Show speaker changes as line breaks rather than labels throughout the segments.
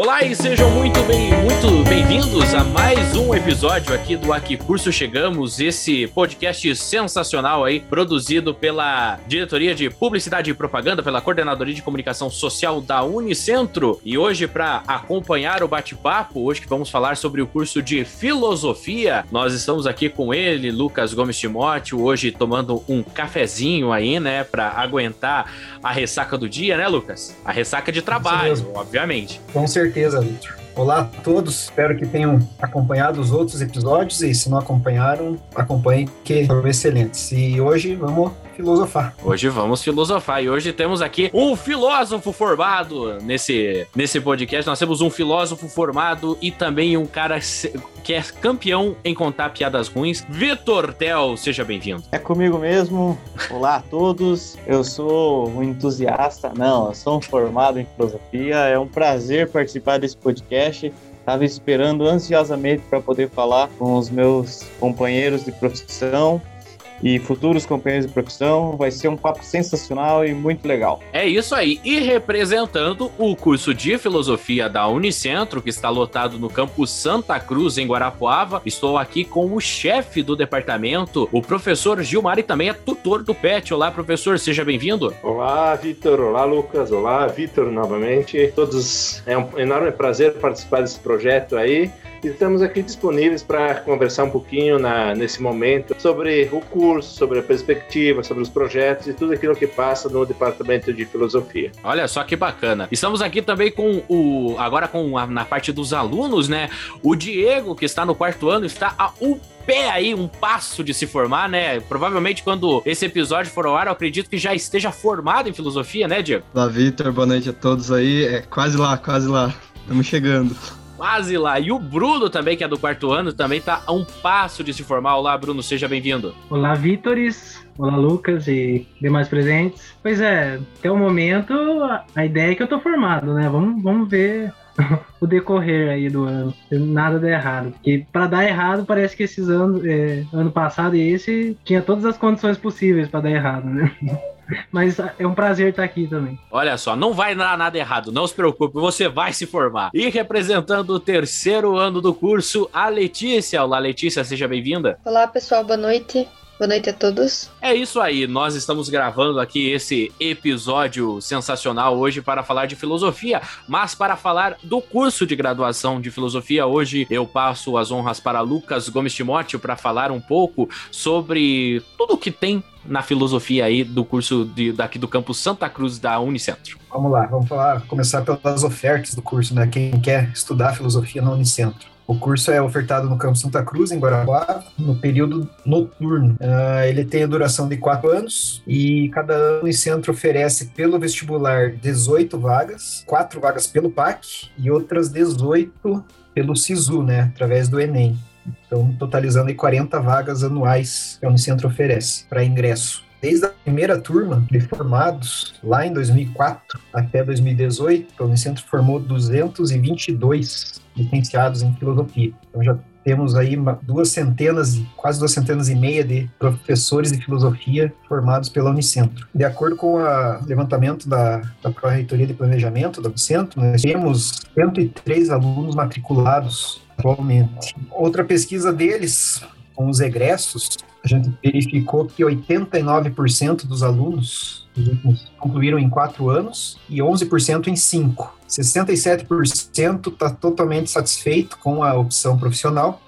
Olá e sejam muito bem, muito bem-vindos a mais um episódio aqui do Aqui Curso Chegamos, esse podcast sensacional aí, produzido pela Diretoria de Publicidade e Propaganda, pela Coordenadoria de Comunicação Social da Unicentro. E hoje, para acompanhar o bate-papo, hoje que vamos falar sobre o curso de Filosofia, nós estamos aqui com ele, Lucas Gomes Timóteo, hoje tomando um cafezinho aí, né, para aguentar a ressaca do dia, né, Lucas? A ressaca de trabalho, obviamente.
Com certeza certeza, Victor. Olá a todos, espero que tenham acompanhado os outros episódios e se não acompanharam, acompanhem que foram excelentes. E hoje vamos filosofar.
Hoje vamos filosofar e hoje temos aqui um filósofo formado nesse, nesse podcast. Nós temos um filósofo formado e também um cara que é campeão em contar piadas ruins. Vitor Tel, seja bem-vindo.
É comigo mesmo. Olá a todos. Eu sou um entusiasta, não, eu sou um formado em filosofia. É um prazer participar desse podcast. Estava esperando ansiosamente para poder falar com os meus companheiros de profissão e futuros companheiros de profissão. Vai ser um papo sensacional e muito legal.
É isso aí. E representando o curso de filosofia da Unicentro, que está lotado no campus Santa Cruz, em Guarapuava, estou aqui com o chefe do departamento, o professor Gilmar, e também é tutor do PET. Olá, professor, seja bem-vindo.
Olá, Vitor. Olá, Lucas. Olá, Vitor, novamente. Todos, é um enorme prazer participar desse projeto aí. Estamos aqui disponíveis para conversar um pouquinho na, nesse momento sobre o curso, sobre a perspectiva, sobre os projetos e tudo aquilo que passa no departamento de filosofia.
Olha só que bacana. Estamos aqui também com o agora com a, na parte dos alunos, né? O Diego que está no quarto ano está a um pé aí, um passo de se formar, né? Provavelmente quando esse episódio for ao ar, eu acredito que já esteja formado em filosofia, né, Diego?
Olá, Vitor, boa noite a todos aí. É quase lá, quase lá. Estamos chegando
quase lá. E o Bruno também, que é do quarto ano, também tá a um passo de se formar. Olá, Bruno, seja bem-vindo.
Olá, Vítores. Olá, Lucas e demais presentes. Pois é, até o momento, a ideia é que eu tô formado, né? Vamos, vamos ver o decorrer aí do ano. Nada der errado. Porque para dar errado, parece que esses anos, é, ano passado e esse, tinha todas as condições possíveis para dar errado, né? Mas é um prazer estar aqui também.
Olha só, não vai dar nada errado, não se preocupe, você vai se formar. E representando o terceiro ano do curso, a Letícia. Olá, Letícia, seja bem-vinda.
Olá, pessoal, boa noite. Boa noite a todos.
É isso aí, nós estamos gravando aqui esse episódio sensacional hoje para falar de filosofia, mas para falar do curso de graduação de filosofia, hoje eu passo as honras para Lucas Gomes Timóteo para falar um pouco sobre tudo que tem na filosofia aí do curso de, daqui do campus Santa Cruz da Unicentro.
Vamos lá, vamos falar, começar pelas ofertas do curso, né? Quem quer estudar filosofia na Unicentro. O curso é ofertado no Campo Santa Cruz, em Guarapuava, no período noturno. Uh, ele tem a duração de quatro anos e cada ano o centro oferece pelo vestibular 18 vagas, quatro vagas pelo PAC e outras 18 pelo SISU, né, através do Enem. Então, totalizando aí 40 vagas anuais que a Unicentro oferece para ingresso. Desde a primeira turma de formados, lá em 2004 até 2018, a Unicentro formou 222 licenciados em filosofia. Então já temos aí duas centenas, quase duas centenas e meia de professores de filosofia formados pela Unicentro. De acordo com o levantamento da, da Pró-Reitoria de Planejamento da Unicentro, nós temos 103 alunos matriculados atualmente. Outra pesquisa deles, com os egressos, a gente verificou que 89% dos alunos concluíram em quatro anos e 11% em cinco. 67% está totalmente satisfeito com a opção profissional,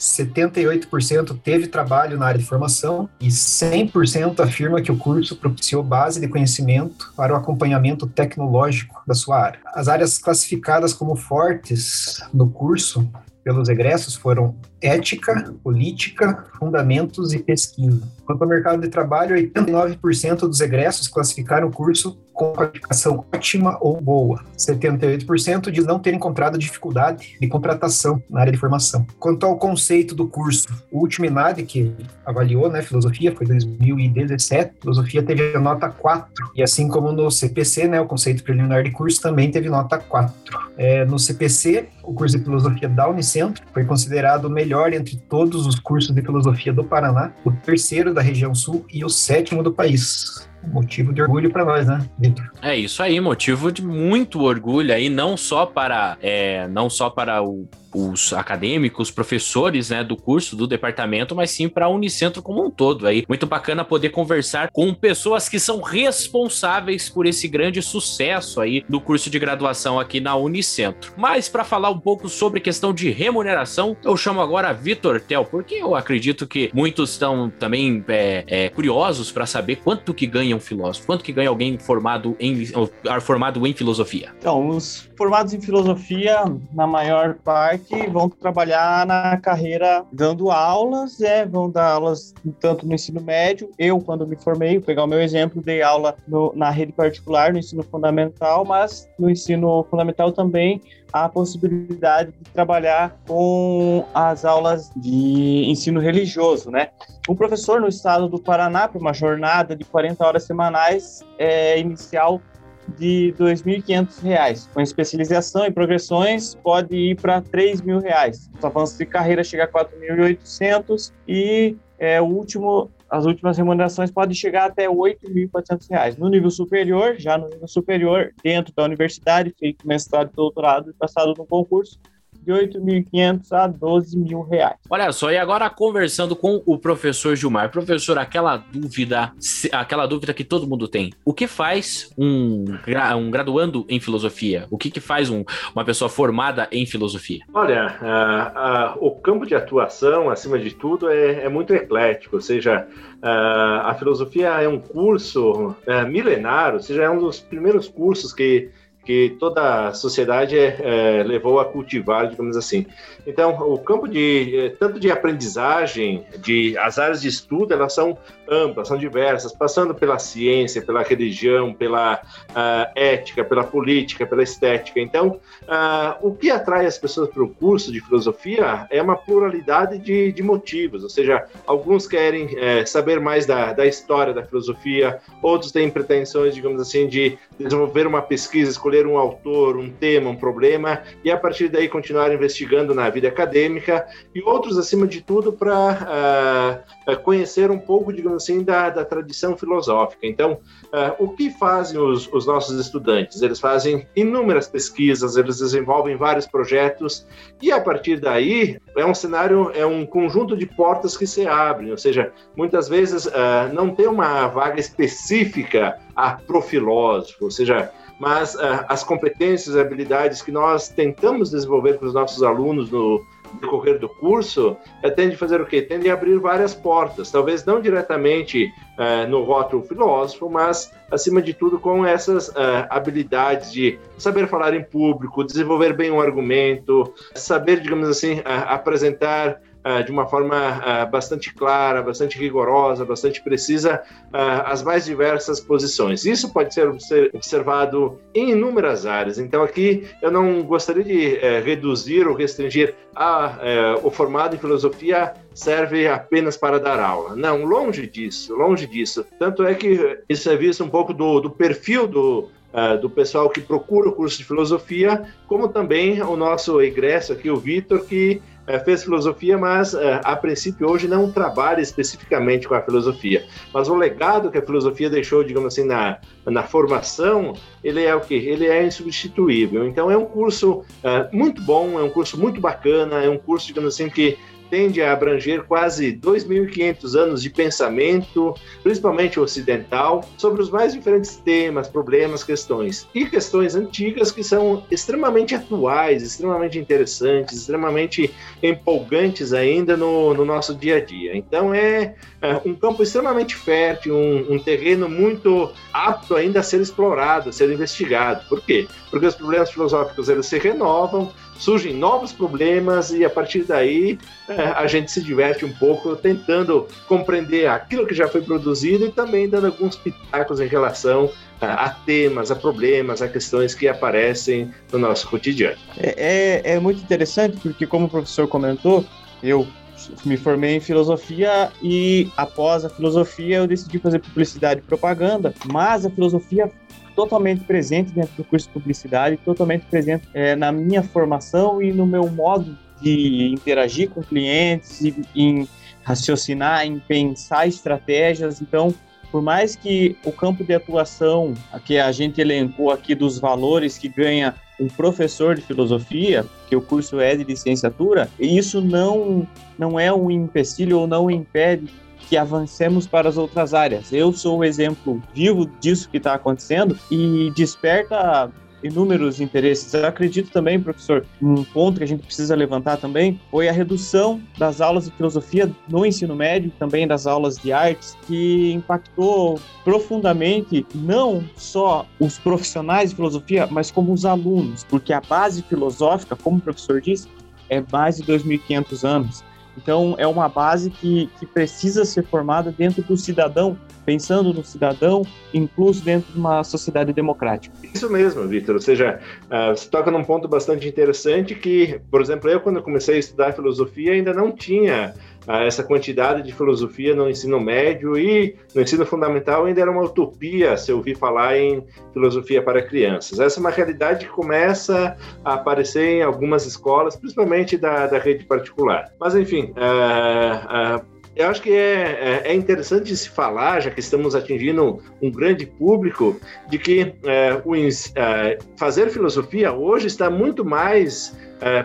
78% teve trabalho na área de formação e 100% afirma que o curso propiciou base de conhecimento para o acompanhamento tecnológico da sua área. As áreas classificadas como fortes no curso pelos egressos foram ética, política, fundamentos e pesquisa. Quanto ao mercado de trabalho, 89% dos egressos classificaram o curso com qualificação ótima ou boa. 78% diz não ter encontrado dificuldade de contratação na área de formação. Quanto ao conceito do curso, o último INAD que avaliou, né, filosofia, foi 2017, filosofia teve a nota 4. E assim como no CPC, né, o conceito preliminar de curso também teve nota 4. É, no CPC, o curso de filosofia da Unicentro foi considerado o melhor melhor entre todos os cursos de filosofia do Paraná, o terceiro da região sul e o sétimo do país. Motivo de orgulho para nós, né, Vitor?
É isso aí, motivo de muito orgulho aí, não só para, é, não só para o os acadêmicos, professores, né, do curso, do departamento, mas sim para a Unicentro como um todo. Aí, muito bacana poder conversar com pessoas que são responsáveis por esse grande sucesso aí do curso de graduação aqui na Unicentro. Mas para falar um pouco sobre questão de remuneração, eu chamo agora Vitor Tel, porque eu acredito que muitos estão também é, é, curiosos para saber quanto que ganha um filósofo, quanto que ganha alguém formado em, formado em filosofia.
Então, os formados em filosofia, na maior parte, vão trabalhar na carreira dando aulas, é, vão dar aulas tanto no ensino médio. Eu, quando me formei, vou pegar o meu exemplo, dei aula no, na rede particular, no ensino fundamental, mas no ensino fundamental também a possibilidade de trabalhar com as aulas de ensino religioso, né? O professor no estado do Paraná, para uma jornada de 40 horas semanais, é inicial de R$ 2.500. Com especialização e progressões, pode ir para R$ 3.000. Os avanços de carreira chega a R$ 4.800 e é, o último, as últimas remunerações podem chegar até R$ 8.400. No nível superior, já no nível superior, dentro da universidade, feito mestrado e doutorado e passado no concurso, de 8.500 a 12 mil reais.
Olha só, e agora conversando com o professor Gilmar. Professor, aquela dúvida, aquela dúvida que todo mundo tem. O que faz um, um graduando em filosofia? O que, que faz um, uma pessoa formada em filosofia?
Olha, uh, uh, o campo de atuação, acima de tudo, é, é muito eclético, ou seja, uh, a filosofia é um curso é, milenar, ou seja, é um dos primeiros cursos que que toda a sociedade é, levou a cultivar, digamos assim. Então, o campo de é, tanto de aprendizagem, de as áreas de estudo, elas são amplas, são diversas, passando pela ciência, pela religião, pela uh, ética, pela política, pela estética. Então, uh, o que atrai as pessoas para o curso de filosofia é uma pluralidade de, de motivos, ou seja, alguns querem é, saber mais da, da história da filosofia, outros têm pretensões, digamos assim, de desenvolver uma pesquisa, escolher um autor, um tema, um problema, e a partir daí continuar investigando na vida acadêmica, e outros, acima de tudo, para uh, conhecer um pouco, digamos assim, da, da tradição filosófica. Então, uh, o que fazem os, os, nossos estudantes? Eles fazem inúmeras pesquisas, eles desenvolvem vários projetos, e a partir daí é um cenário, é um conjunto de portas que se abrem, ou seja, muitas vezes uh, não tem uma vaga específica a profilósofo, ou seja, mas uh, as competências habilidades que nós tentamos desenvolver para os nossos alunos no, decorrer do curso, é, tende a fazer o quê? Tende a abrir várias portas, talvez não diretamente é, no rótulo filósofo, mas, acima de tudo, com essas habilidades de saber falar em público, desenvolver bem um argumento, saber, digamos assim, apresentar de uma forma uh, bastante clara, bastante rigorosa, bastante precisa uh, as mais diversas posições. Isso pode ser observado em inúmeras áreas. Então, aqui eu não gostaria de eh, reduzir ou restringir a, eh, o formado em filosofia serve apenas para dar aula. Não, longe disso, longe disso. Tanto é que isso é visto um pouco do, do perfil do, do pessoal que procura o curso de filosofia, como também o nosso egresso aqui, o Vitor, que fez filosofia, mas é, a princípio hoje não trabalha especificamente com a filosofia. Mas o legado que a filosofia deixou, digamos assim, na, na formação, ele é o que? Ele é insubstituível. Então é um curso é, muito bom, é um curso muito bacana, é um curso, digamos assim, que tende a abranger quase 2.500 anos de pensamento, principalmente ocidental, sobre os mais diferentes temas, problemas, questões. E questões antigas que são extremamente atuais, extremamente interessantes, extremamente empolgantes ainda no, no nosso dia a dia. Então é, é um campo extremamente fértil, um, um terreno muito apto ainda a ser explorado, a ser investigado. Por quê? Porque os problemas filosóficos eles se renovam, surgem novos problemas e a partir daí é, a gente se diverte um pouco tentando compreender aquilo que já foi produzido e também dando alguns pitacos em relação a, a temas, a problemas, a questões que aparecem no nosso cotidiano.
É, é, é muito interessante porque, como o professor comentou, eu me formei em filosofia e após a filosofia eu decidi fazer publicidade e propaganda, mas a filosofia totalmente presente dentro do curso de publicidade, totalmente presente é, na minha formação e no meu modo de interagir com clientes, e, em raciocinar, em pensar estratégias. Então, por mais que o campo de atuação que a gente elencou aqui dos valores que ganha um professor de filosofia, que o curso é de licenciatura, isso não, não é um empecilho ou não impede que avancemos para as outras áreas. Eu sou o exemplo vivo disso que está acontecendo e desperta inúmeros interesses. Eu acredito também, professor, um ponto que a gente precisa levantar também foi a redução das aulas de filosofia no ensino médio, também das aulas de artes, que impactou profundamente não só os profissionais de filosofia, mas como os alunos, porque a base filosófica, como o professor disse, é mais de 2.500 anos. Então, é uma base que, que precisa ser formada dentro do cidadão, pensando no cidadão, incluso dentro de uma sociedade democrática.
Isso mesmo, Vitor. Ou seja, você toca num ponto bastante interessante que, por exemplo, eu, quando comecei a estudar filosofia, ainda não tinha essa quantidade de filosofia no ensino médio e no ensino fundamental ainda era uma utopia se ouvir falar em filosofia para crianças. Essa é uma realidade que começa a aparecer em algumas escolas, principalmente da, da rede particular. Mas, enfim, uh, uh, eu acho que é, é, é, interessante se falar, já que estamos atingindo um, grande público, de que é, o, é, fazer filosofia hoje está muito mais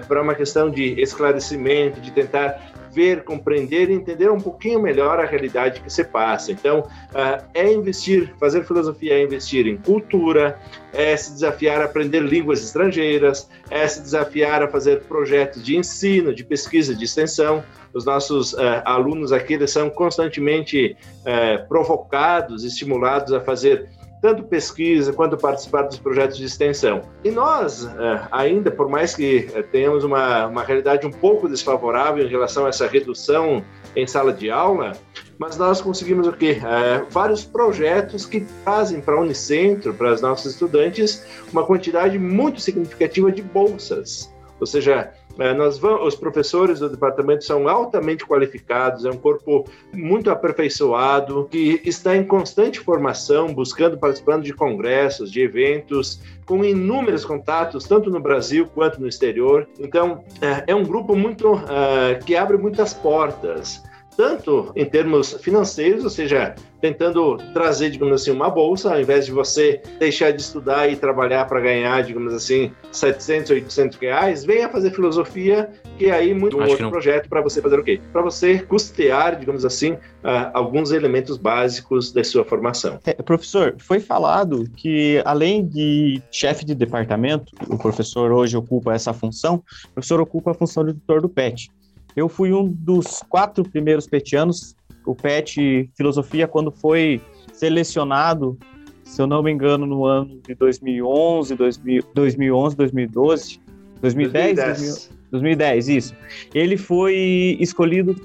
para uma questão de esclarecimento, de tentar ver, compreender e entender um pouquinho melhor a realidade que se passa. Então, uh, é investir, fazer filosofia é investir em cultura, é se desafiar a aprender línguas estrangeiras, é se desafiar a fazer projetos de ensino, de pesquisa, de extensão. Os nossos uh, alunos aqui eles são constantemente uh, provocados, estimulados a fazer tanto pesquisa quanto participar dos projetos de extensão. E nós, é, ainda, por mais que é, tenhamos uma, uma realidade um pouco desfavorável em relação a essa redução em sala de aula, mas nós conseguimos o quê? É, vários projetos que trazem para a Unicentro, para os nossos estudantes, uma quantidade muito significativa de bolsas. Ou seja, é, nós vamos, os professores do departamento são altamente qualificados, é um corpo muito aperfeiçoado, que está em constante formação, buscando, participando de congressos, de eventos, com inúmeros contatos, tanto no Brasil quanto no exterior. Então, é, é um grupo muito uh, que abre muitas portas tanto em termos financeiros, ou seja, tentando trazer, digamos assim, uma bolsa, ao invés de você deixar de estudar e trabalhar para ganhar, digamos assim, 700, 800 reais, venha fazer filosofia, que é aí muito um outro projeto para você fazer o quê? Para você custear, digamos assim, uh, alguns elementos básicos da sua formação.
É, professor, foi falado que além de chefe de departamento, o professor hoje ocupa essa função, o professor ocupa a função de tutor do PET. Eu fui um dos quatro primeiros petianos. O PET Filosofia, quando foi selecionado, se eu não me engano, no ano de 2011, 2000, 2011 2012, 2010, 2010. 2010, isso. Ele foi escolhido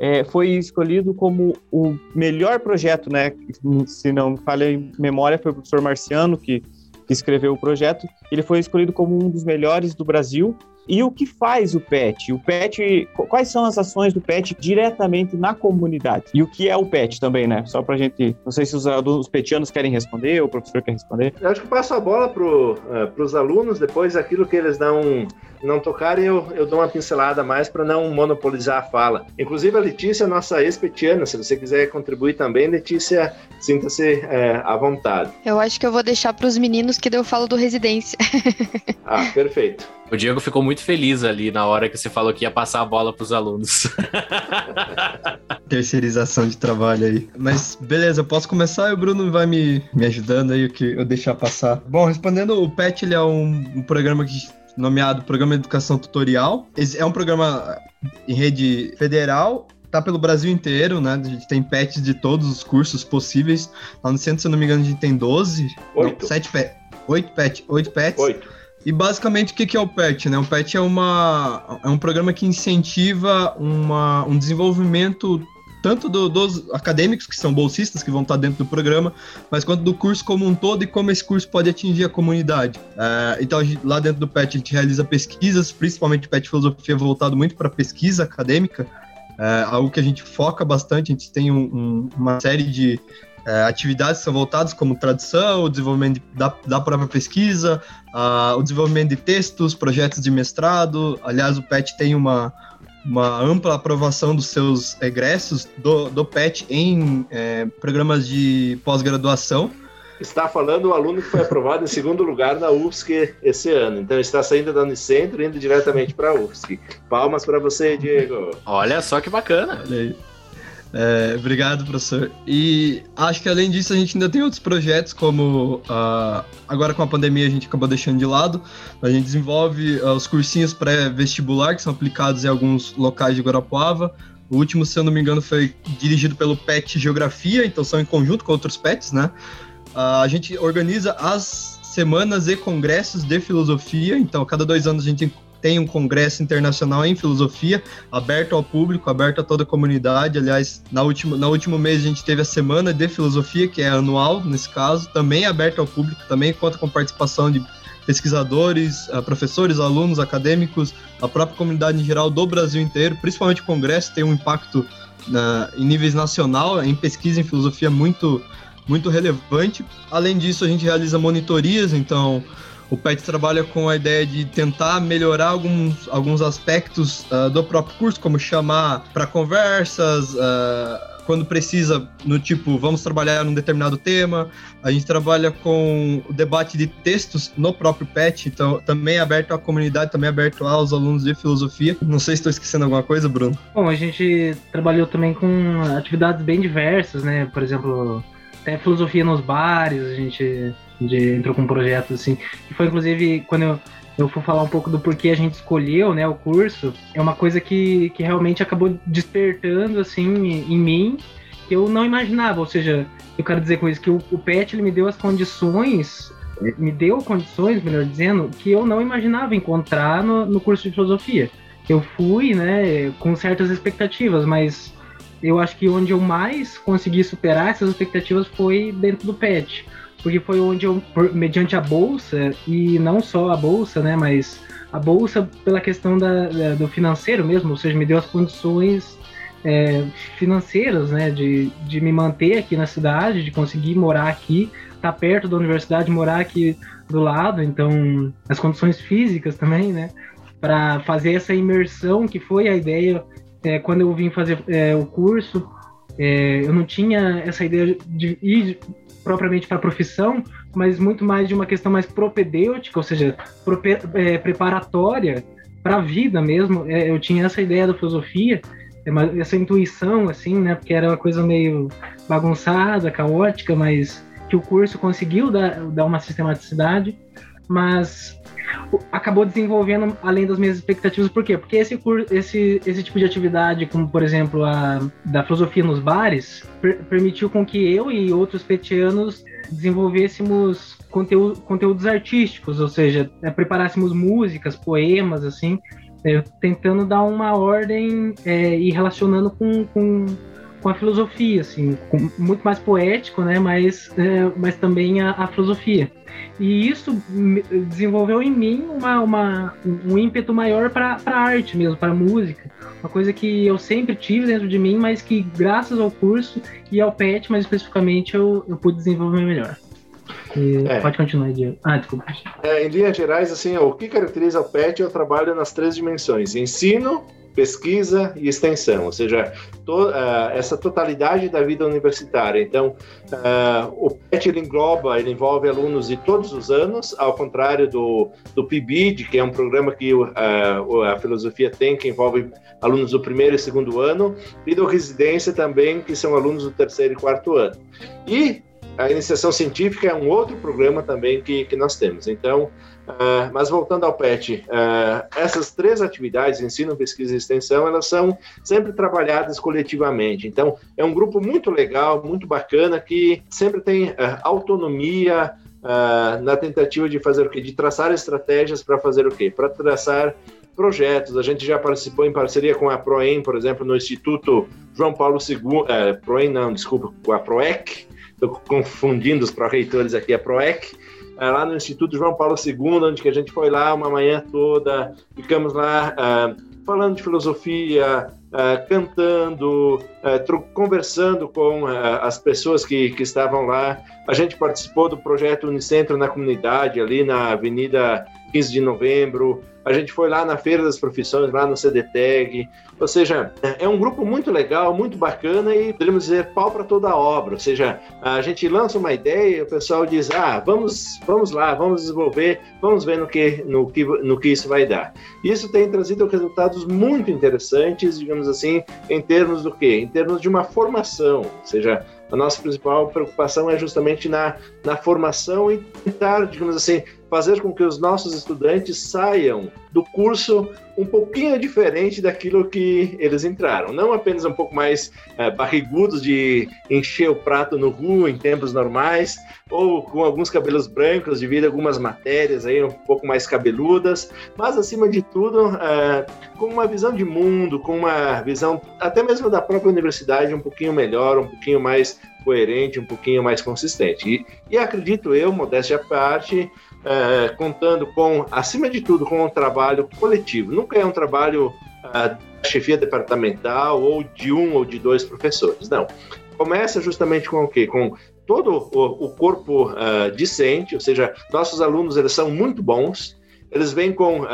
é, foi escolhido como o melhor projeto, né? Se não me falha em memória, foi o professor Marciano que, que escreveu o projeto. Ele foi escolhido como um dos melhores do Brasil e o que faz o PET? O PET, quais são as ações do PET diretamente na comunidade? E o que é o PET também, né? Só pra gente, não sei se os, os petianos querem responder, ou o professor quer responder.
Eu acho que passo a bola pro, uh, pros alunos, depois aquilo que eles não, não tocarem, eu, eu dou uma pincelada mais para não monopolizar a fala. Inclusive a Letícia, nossa ex-petiana, se você quiser contribuir também, Letícia, sinta-se uh, à vontade.
Eu acho que eu vou deixar para os meninos que eu falo do residência.
ah, perfeito.
O Diego ficou muito feliz ali na hora que você falou que ia passar a bola para os alunos.
Terceirização de trabalho aí. Mas beleza, eu posso começar e o Bruno vai me, me ajudando aí o que eu deixar passar. Bom, respondendo, o PET ele é um, um programa que nomeado Programa de Educação Tutorial. É um programa em rede federal tá pelo Brasil inteiro, né? A gente tem pets de todos os cursos possíveis. Lá no centro, se eu não me engano, a gente tem 12. Oito. Não, 7 pets. 8 pets. 8 pets. 8. E basicamente o que é o PET? Né? O PET é, uma, é um programa que incentiva uma, um desenvolvimento tanto do, dos acadêmicos, que são bolsistas, que vão estar dentro do programa, mas quanto do curso como um todo e como esse curso pode atingir a comunidade. É, então, gente, lá dentro do PET, a gente realiza pesquisas, principalmente PET Filosofia voltado muito para pesquisa acadêmica, é, algo que a gente foca bastante, a gente tem um, um, uma série de é, atividades que são voltadas como tradução, o desenvolvimento de, da, da própria pesquisa, uh, o desenvolvimento de textos, projetos de mestrado. Aliás, o PET tem uma, uma ampla aprovação dos seus egressos do, do PET em é, programas de pós-graduação.
Está falando o aluno que foi aprovado em segundo lugar na UFSC esse ano. Então está saindo da Unicentro e indo diretamente para a UFSC. Palmas para você, Diego.
Olha só que bacana.
Olha aí. É, obrigado, professor. E acho que além disso a gente ainda tem outros projetos, como uh, agora com a pandemia a gente acabou deixando de lado. A gente desenvolve uh, os cursinhos pré-vestibular que são aplicados em alguns locais de Guarapuava. O último, se eu não me engano, foi dirigido pelo PET Geografia, então são em conjunto com outros PETs, né? Uh, a gente organiza as semanas e congressos de filosofia, então cada dois anos a gente tem um congresso internacional em filosofia, aberto ao público, aberto a toda a comunidade. Aliás, na última, no último mês a gente teve a Semana de Filosofia, que é anual nesse caso, também aberto ao público, também conta com participação de pesquisadores, eh, professores, alunos, acadêmicos, a própria comunidade em geral do Brasil inteiro, principalmente o congresso tem um impacto na, em níveis nacional, em pesquisa em filosofia muito muito relevante. Além disso, a gente realiza monitorias, então o PET trabalha com a ideia de tentar melhorar alguns, alguns aspectos uh, do próprio curso, como chamar para conversas, uh, quando precisa, no tipo, vamos trabalhar num determinado tema. A gente trabalha com o debate de textos no próprio PET, então também aberto à comunidade, também aberto aos alunos de filosofia. Não sei se estou esquecendo alguma coisa, Bruno.
Bom, a gente trabalhou também com atividades bem diversas, né? Por exemplo, até filosofia nos bares, a gente de, entrou com um projeto assim, que foi inclusive quando eu, eu for falar um pouco do porquê a gente escolheu, né, o curso, é uma coisa que, que realmente acabou despertando, assim, em mim, que eu não imaginava, ou seja, eu quero dizer com isso que o, o PET, ele me deu as condições, me deu condições, melhor dizendo, que eu não imaginava encontrar no, no curso de filosofia. Eu fui, né, com certas expectativas, mas eu acho que onde eu mais consegui superar essas expectativas foi dentro do PET porque foi onde eu, mediante a bolsa, e não só a bolsa, né, mas a bolsa pela questão da, da do financeiro mesmo, ou seja, me deu as condições é, financeiras, né, de, de me manter aqui na cidade, de conseguir morar aqui, estar tá perto da universidade, morar aqui do lado, então as condições físicas também, né, para fazer essa imersão que foi a ideia é, quando eu vim fazer é, o curso. É, eu não tinha essa ideia de ir propriamente para a profissão, mas muito mais de uma questão mais propedêutica, ou seja, é, preparatória para a vida mesmo. É, eu tinha essa ideia da filosofia, é essa intuição, assim, né? Porque era uma coisa meio bagunçada, caótica, mas que o curso conseguiu dar, dar uma sistematicidade, mas acabou desenvolvendo além das minhas expectativas. Por quê? Porque esse, esse, esse tipo de atividade, como por exemplo a da filosofia nos bares, per permitiu com que eu e outros petianos desenvolvêssemos conteúdo, conteúdos artísticos, ou seja, é, preparássemos músicas, poemas, assim, é, tentando dar uma ordem é, e relacionando com, com, com, a filosofia, assim, com, muito mais poético, né, mas, é, mas também a, a filosofia. E isso desenvolveu em mim uma, uma um ímpeto maior para a arte mesmo, para a música. Uma coisa que eu sempre tive dentro de mim, mas que graças ao curso e ao PET, mais especificamente, eu, eu pude desenvolver melhor. É. Pode continuar, Diego. Ah, desculpa.
É, em linhas gerais, assim, o que caracteriza o PET é o trabalho nas três dimensões: ensino, pesquisa e extensão, ou seja, to, uh, essa totalidade da vida universitária. Então, uh, o PET ele engloba, ele envolve alunos de todos os anos, ao contrário do, do PIBID, que é um programa que uh, a filosofia tem, que envolve alunos do primeiro e segundo ano, e do residência também, que são alunos do terceiro e quarto ano. E a iniciação científica é um outro programa também que, que nós temos. Então, Uh, mas voltando ao PET, uh, essas três atividades, ensino, pesquisa e extensão, elas são sempre trabalhadas coletivamente. Então, é um grupo muito legal, muito bacana, que sempre tem uh, autonomia na tentativa de fazer o quê? De traçar estratégias para fazer o quê? Para traçar projetos. A gente já participou em parceria com a Proem, por exemplo, no Instituto João Paulo II, uh, Proem não, desculpa, com a Proec, estou confundindo os pró-reitores aqui, a Proec, é, lá no Instituto João Paulo II, onde que a gente foi lá uma manhã toda, ficamos lá uh, falando de filosofia, uh, cantando, conversando com as pessoas que, que estavam lá. A gente participou do projeto Unicentro na comunidade, ali na Avenida 15 de Novembro. A gente foi lá na Feira das Profissões, lá no CDTEG, ou seja, é um grupo muito legal, muito bacana e podemos dizer pau para toda a obra. Ou seja, a gente lança uma ideia e o pessoal diz: ah, vamos, vamos lá, vamos desenvolver, vamos ver no que, no que, no que isso vai dar. Isso tem trazido resultados muito interessantes, digamos assim, em termos do quê? Em termos de uma formação, ou seja, a nossa principal preocupação é justamente na, na formação e tentar, digamos assim, fazer com que os nossos estudantes saiam do curso um pouquinho diferente daquilo que eles entraram. Não apenas um pouco mais é, barrigudos de encher o prato no ru em tempos normais, ou com alguns cabelos brancos devido a algumas matérias aí um pouco mais cabeludas, mas acima de tudo é, com uma visão de mundo, com uma visão até mesmo da própria universidade um pouquinho melhor, um pouquinho mais coerente, um pouquinho mais consistente. E, e acredito eu, modéstia à parte, é, contando com, acima de tudo, com um trabalho coletivo. Nunca é um trabalho é, da chefia departamental ou de um ou de dois professores. Não. Começa justamente com o quê? Com todo o, o corpo uh, discente, ou seja, nossos alunos eles são muito bons, eles vêm com uh,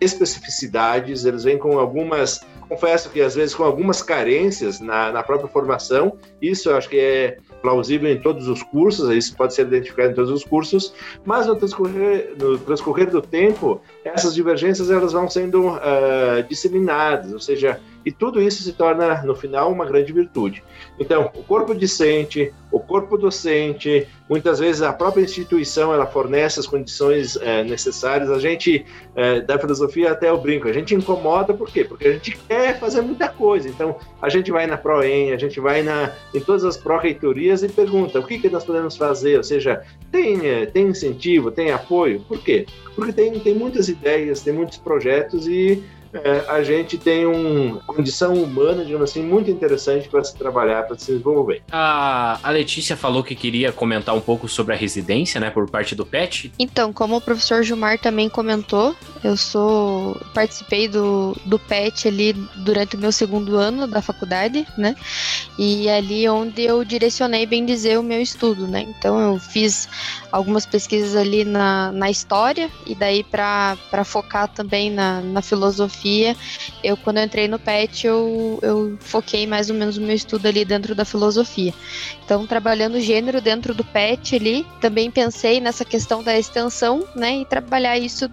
especificidades, eles vêm com algumas, confesso que às vezes com algumas carências na, na própria formação, isso eu acho que é plausível em todos os cursos, isso pode ser identificado em todos os cursos, mas no transcorrer, no transcorrer do tempo, essas divergências elas vão sendo uh, disseminadas, ou seja, e tudo isso se torna, no final, uma grande virtude. Então, o corpo discente, o corpo docente, muitas vezes a própria instituição ela fornece as condições é, necessárias. A gente, é, da filosofia até o brinco, a gente incomoda por quê? Porque a gente quer fazer muita coisa. Então, a gente vai na ProEM, a gente vai na, em todas as pró-reitorias e pergunta o que, que nós podemos fazer, ou seja, tem, é, tem incentivo, tem apoio? Por quê? Porque tem, tem muitas ideias, tem muitos projetos e é, a gente tem uma condição humana, digamos assim, muito interessante para se trabalhar, para se desenvolver.
A, a Letícia falou que queria comentar um pouco sobre a residência, né, por parte do PET.
Então, como o professor Gilmar também comentou, eu sou participei do, do PET ali durante o meu segundo ano da faculdade, né? E é ali onde eu direcionei bem dizer o meu estudo, né? Então eu fiz algumas pesquisas ali na, na história e daí para focar também na, na filosofia, eu quando eu entrei no PET eu, eu foquei mais ou menos o meu estudo ali dentro da filosofia. Então trabalhando gênero dentro do PET ali, também pensei nessa questão da extensão, né? E trabalhar isso,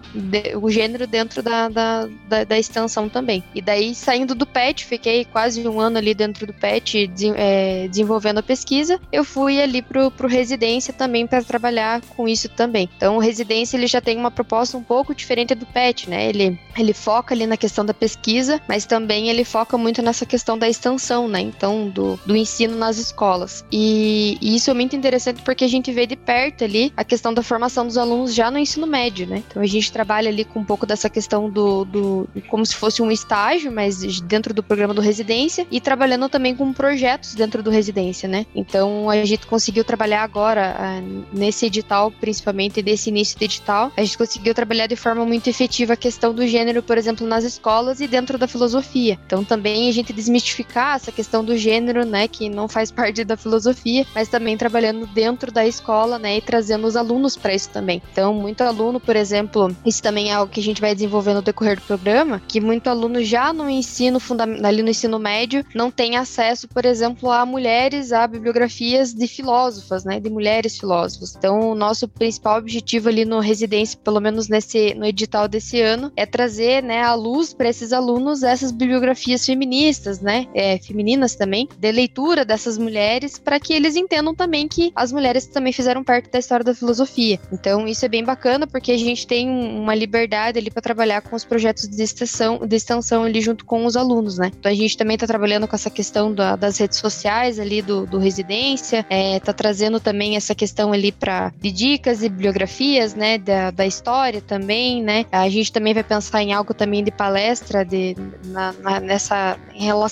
o gênero dentro da, da, da, da extensão também. E daí saindo do PET, fiquei quase um ano ali dentro do PET de, é, desenvolvendo a pesquisa, eu fui ali pro, pro residência também para trabalhar com isso também. Então, o Residência ele já tem uma proposta um pouco diferente do PET, né? Ele, ele foca ali na questão da pesquisa, mas também ele foca muito nessa questão da extensão, né? Então, do, do ensino nas escolas. E, e isso é muito interessante porque a gente vê de perto ali a questão da formação dos alunos já no ensino médio, né? Então, a gente trabalha ali com pouco dessa questão do, do como se fosse um estágio, mas dentro do programa do Residência e trabalhando também com projetos dentro do Residência, né? Então, a gente conseguiu trabalhar agora uh, nesse edital, principalmente desse início de edital, a gente conseguiu trabalhar de forma muito efetiva a questão do gênero, por exemplo, nas escolas e dentro da filosofia. Então também a gente desmistificar essa questão do gênero, né, que não faz parte da filosofia, mas também trabalhando dentro da escola, né, e trazendo os alunos para isso também. Então, muito aluno, por exemplo, isso também é algo que a gente vai desenvolver no decorrer do programa, que muito aluno já no ensino ali no ensino médio, não tem acesso, por exemplo, a mulheres, a bibliografias de filósofas, né, de mulheres filósofas. Então, o nosso principal objetivo ali no residência, pelo menos nesse no edital desse ano, é trazer, né, à luz para esses alunos essas bibliografias feministas, né, é, femininas também, de leitura dessas mulheres, para que eles entendam também que as mulheres também fizeram parte da história da filosofia. Então isso é bem bacana porque a gente tem uma liberdade ali para trabalhar com os projetos de extensão, de extensão ali junto com os alunos, né. Então a gente também está trabalhando com essa questão da, das redes sociais ali do, do residência, é, tá trazendo também essa questão ali para de dicas e bibliografias, né, da, da história também, né. A gente também vai pensar em algo também de palestra de, na, na, nessa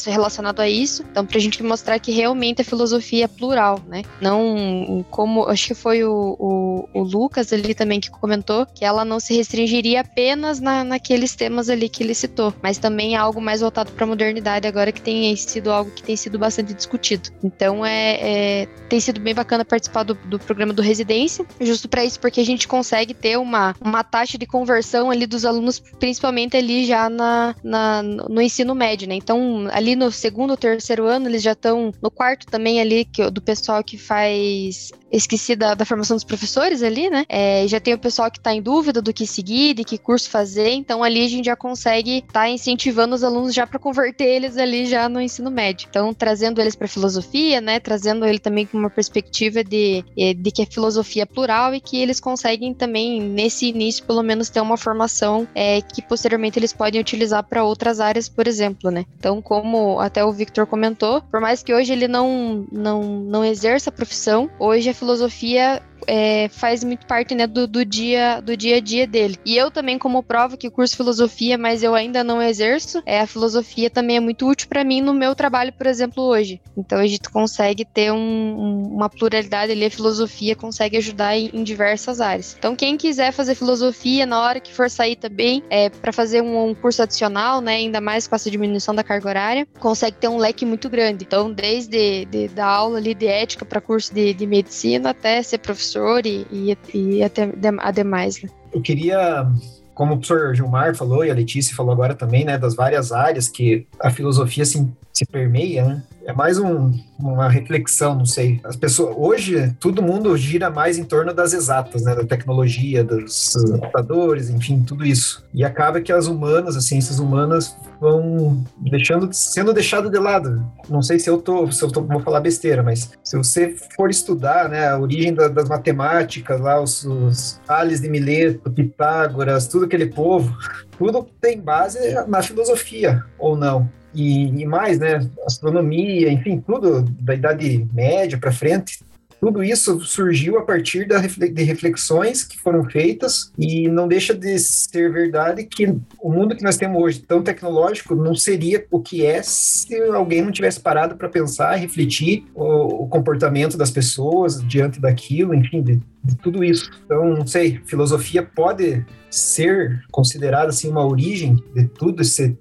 relacionado a isso. Então, para a gente mostrar que realmente a filosofia é plural, né? Não como acho que foi o, o, o, Lucas ali também que comentou que ela não se restringiria apenas na, naqueles temas ali que ele citou, mas também é algo mais voltado para a modernidade agora que tem sido algo que tem sido bastante discutido. Então, é, é tem sido bem bacana participar do, do programa do Residência, justo para isso, porque a gente consegue ter uma, uma taxa de conversão ali dos alunos, principalmente ali já na, na no ensino médio, né? Então, ali no segundo ou terceiro ano, eles já estão no quarto também ali, que, do pessoal que faz esqueci da, da, formação dos professores ali, né? É, já tem o pessoal que está em dúvida do que seguir, de que curso fazer, então ali a gente já consegue estar tá incentivando os alunos já para converter eles ali já no ensino médio. Então, trazendo eles para filosofia, né? Trazendo ele também com uma perspectiva de, é, de que a filosofia é plural e que eles conseguem também, nesse início, pelo menos ter uma formação é, que posteriormente eles podem utilizar para outras áreas, por exemplo, né? Então, como até o Victor comentou, por mais que hoje ele não, não, não exerça a profissão, hoje a filosofia é, faz muito parte né, do, do, dia, do dia a dia dele. E eu também, como prova que curso filosofia, mas eu ainda não exerço, é, a filosofia também é muito útil para mim no meu trabalho, por exemplo, hoje. Então a gente consegue ter um, um, uma pluralidade ali, a filosofia consegue ajudar em, em, diversas áreas. Então quem quiser fazer filosofia na hora que for sair também, é, para fazer um, um, curso adicional, né, ainda mais com essa diminuição da carga horária, consegue ter um leque muito grande. Então desde de, da aula ali de ética para curso de, de medicina até ser professor professor e, e, e até ademais. Né?
Eu queria como o professor Gilmar falou e a Letícia falou agora também, né, das várias áreas que a filosofia se, se permeia, né? É mais um, uma reflexão, não sei. As pessoas hoje todo mundo gira mais em torno das exatas, né, da tecnologia, dos computadores, enfim, tudo isso. E acaba que as humanas, as ciências humanas vão deixando sendo deixado de lado. Não sei se eu tô, se eu tô, vou falar besteira, mas se você for estudar, né, a origem da, das matemáticas, lá os, os Tales de Mileto, Pitágoras, tudo aquele povo, tudo tem base na filosofia ou não e, e mais, né? Astronomia, enfim, tudo da Idade Média para frente, tudo isso surgiu a partir de reflexões que foram feitas e não deixa de ser verdade que o mundo que nós temos hoje, tão tecnológico, não seria o que é se alguém não tivesse parado para pensar, refletir o, o, comportamento das pessoas diante daquilo, enfim, de, de tudo isso. Então, não sei, filosofia pode ser considerada assim uma origem de tudo esse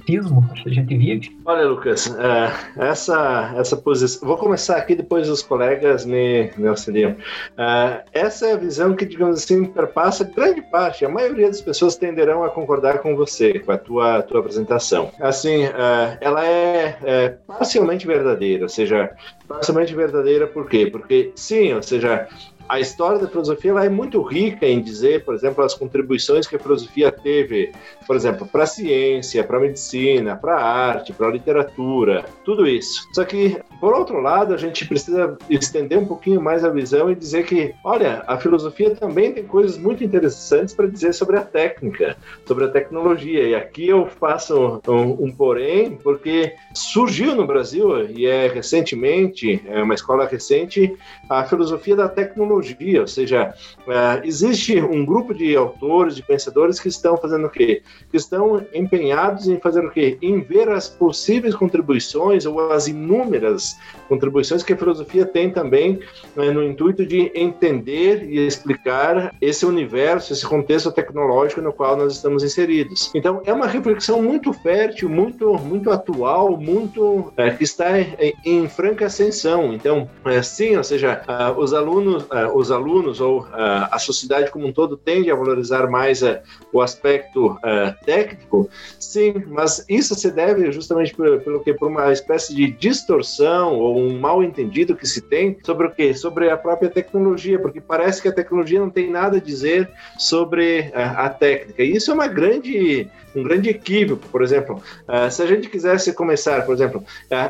tecnicismo que a gente vive.
Olha, Lucas, é, essa, essa posição. Vou começar aqui, depois os colegas me, me auxiliam. É, essa é a visão que, digamos assim, perpassa grande parte, a maioria das pessoas tenderão a concordar com você, com a tua, tua apresentação. Assim, é, ela é, é parcialmente verdadeira, ou seja, parcialmente verdadeira por quê? Porque, sim, ou seja, a história da filosofia é muito rica em dizer, por exemplo, as contribuições que a filosofia teve, por exemplo, para a ciência, para a medicina, para a arte, para a literatura, tudo isso. Só que, por outro lado, a gente precisa estender um pouquinho mais a visão e dizer que, olha, a filosofia também tem coisas muito interessantes para dizer sobre a técnica, sobre a tecnologia. E aqui eu faço um, um porém, porque surgiu no Brasil, e é recentemente, é uma escola recente, a filosofia da tecnologia tecnologia, ou seja, é, existe um grupo de autores, de pensadores que estão fazendo o quê? Que estão empenhados em fazer o quê? Em ver as possíveis contribuições ou as inúmeras contribuições que a filosofia tem também né, no intuito de entender e explicar esse universo, esse contexto tecnológico no qual nós estamos inseridos. Então, é uma reflexão muito fértil, muito, muito atual, muito é, que está em, em, franca ascensão. Então, é, sim, ou seja, uh, os alunos, uh, os alunos ou uh, a sociedade como um todo tende a valorizar mais uh, o aspecto uh, técnico, sim, mas isso se deve justamente por, pelo que por uma espécie de distorção ou um mal entendido que se tem sobre o que sobre a própria tecnologia, porque parece que a tecnologia não tem nada a dizer sobre a técnica. E isso é uma grande um grande equívoco, por exemplo, se a gente quisesse começar, por exemplo,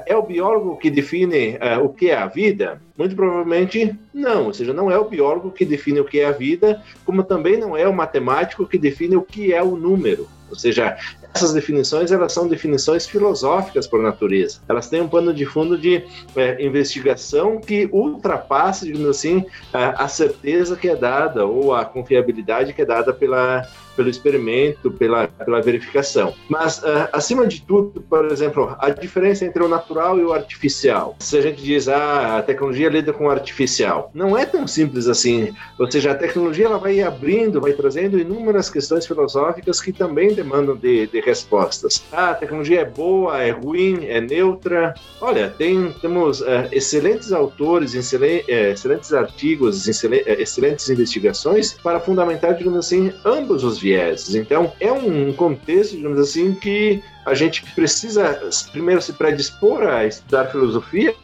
é o biólogo que define o que é a vida? Muito provavelmente não, ou seja, não é o biólogo que define o que é a vida, como também não é o matemático que define o que é o número. Ou seja, essas definições elas são definições filosóficas por natureza. Elas têm um pano de fundo de é, investigação que ultrapassa, digamos assim, a, a certeza que é dada ou a confiabilidade que é dada pela, pelo experimento, pela, pela verificação. Mas, uh, acima de tudo, por exemplo, a diferença entre o natural e o artificial. Se a gente diz, ah, a tecnologia lida com o artificial, não é tão simples assim. Ou seja, a tecnologia ela vai abrindo, vai trazendo inúmeras questões filosóficas que também demandam de, de respostas. Ah, a tecnologia é boa, é ruim, é neutra. Olha, tem, temos uh, excelentes autores, excelentes, uh, excelentes artigos, excelentes investigações para fundamentar, digamos assim, ambos os vieses. Então, é um contexto, digamos assim, que a gente precisa primeiro se predispor a estudar filosofia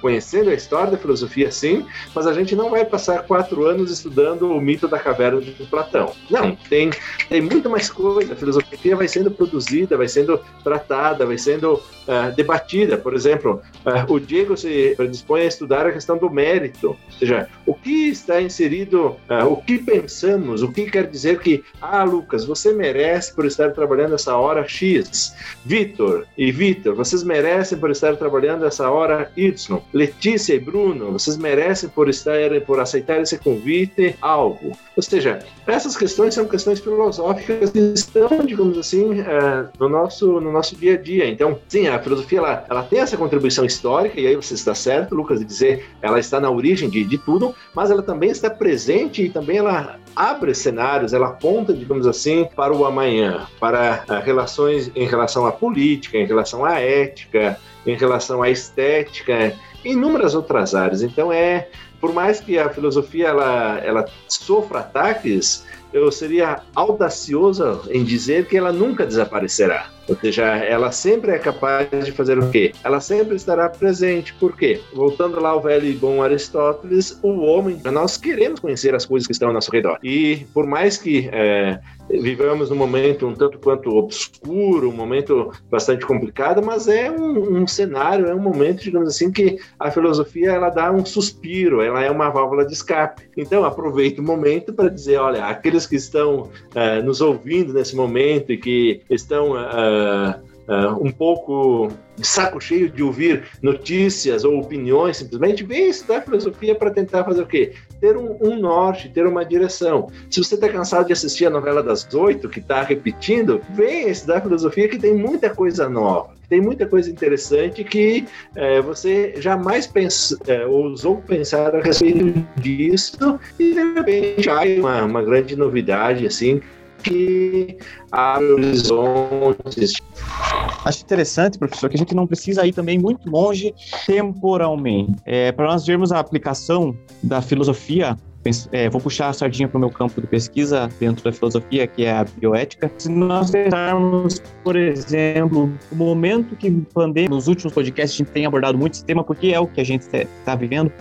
conhecendo a história da filosofia, sim, mas a gente não vai passar quatro anos estudando o mito da caverna de Platão. Não, tem, tem muito mais coisa. A filosofia vai sendo produzida, vai sendo tratada, vai sendo uh, debatida. Por exemplo, uh, o Diego se predispõe a estudar a questão do mérito, ou seja, o que está inserido, uh, o que pensamos, o que quer dizer que, ah, Lucas, você merece por estar trabalhando essa hora X. Vitor e Vitor, vocês merecem por estar trabalhando essa hora Y. Letícia e Bruno, vocês merecem por estar, por aceitar esse convite algo. Ou seja, essas questões são questões filosóficas que estão, digamos assim, é, no nosso no nosso dia a dia. Então, sim, a filosofia ela, ela tem essa contribuição histórica e aí você está certo, Lucas, de dizer ela está na origem de, de tudo, mas ela também está presente e também ela abre cenários, ela aponta, digamos assim, para o amanhã, para ah, relações em relação à política, em relação à ética, em relação à estética, inúmeras outras áreas. Então é, por mais que a filosofia ela, ela sofra ataques, eu seria audacioso em dizer que ela nunca desaparecerá. Ou seja, ela sempre é capaz de fazer o quê? Ela sempre estará presente. Por quê? Voltando lá ao velho e bom Aristóteles, o homem, nós queremos conhecer as coisas que estão ao nosso redor. E por mais que é, vivemos num momento um tanto quanto obscuro, um momento bastante complicado, mas é um, um, cenário, é um momento, digamos assim, que a filosofia ela dá um suspiro, ela é uma válvula de escape. Então aproveite o momento para dizer, olha, aqueles que estão uh, nos ouvindo nesse momento e que estão uh, uh, um pouco de saco cheio de ouvir notícias ou opiniões, simplesmente vem estudar filosofia para tentar fazer o quê? Ter um, um, norte, ter uma direção. Se você está cansado de assistir a novela das oito, que está repetindo, vem estudar filosofia que tem muita coisa nova. Tem muita coisa interessante que é, você jamais pensa, é, ousou pensar a respeito disso e de repente há uma, uma grande novidade assim que abre horizontes.
Acho interessante, professor, que a gente não precisa ir também muito longe temporalmente. É, para nós vermos a aplicação da filosofia é, vou puxar a sardinha para o meu campo de pesquisa dentro da filosofia, que é a bioética. Se nós pensarmos, por exemplo, o momento que pandemia, nos últimos podcasts a gente tem abordado muito esse tema, porque é o que a gente está vivendo,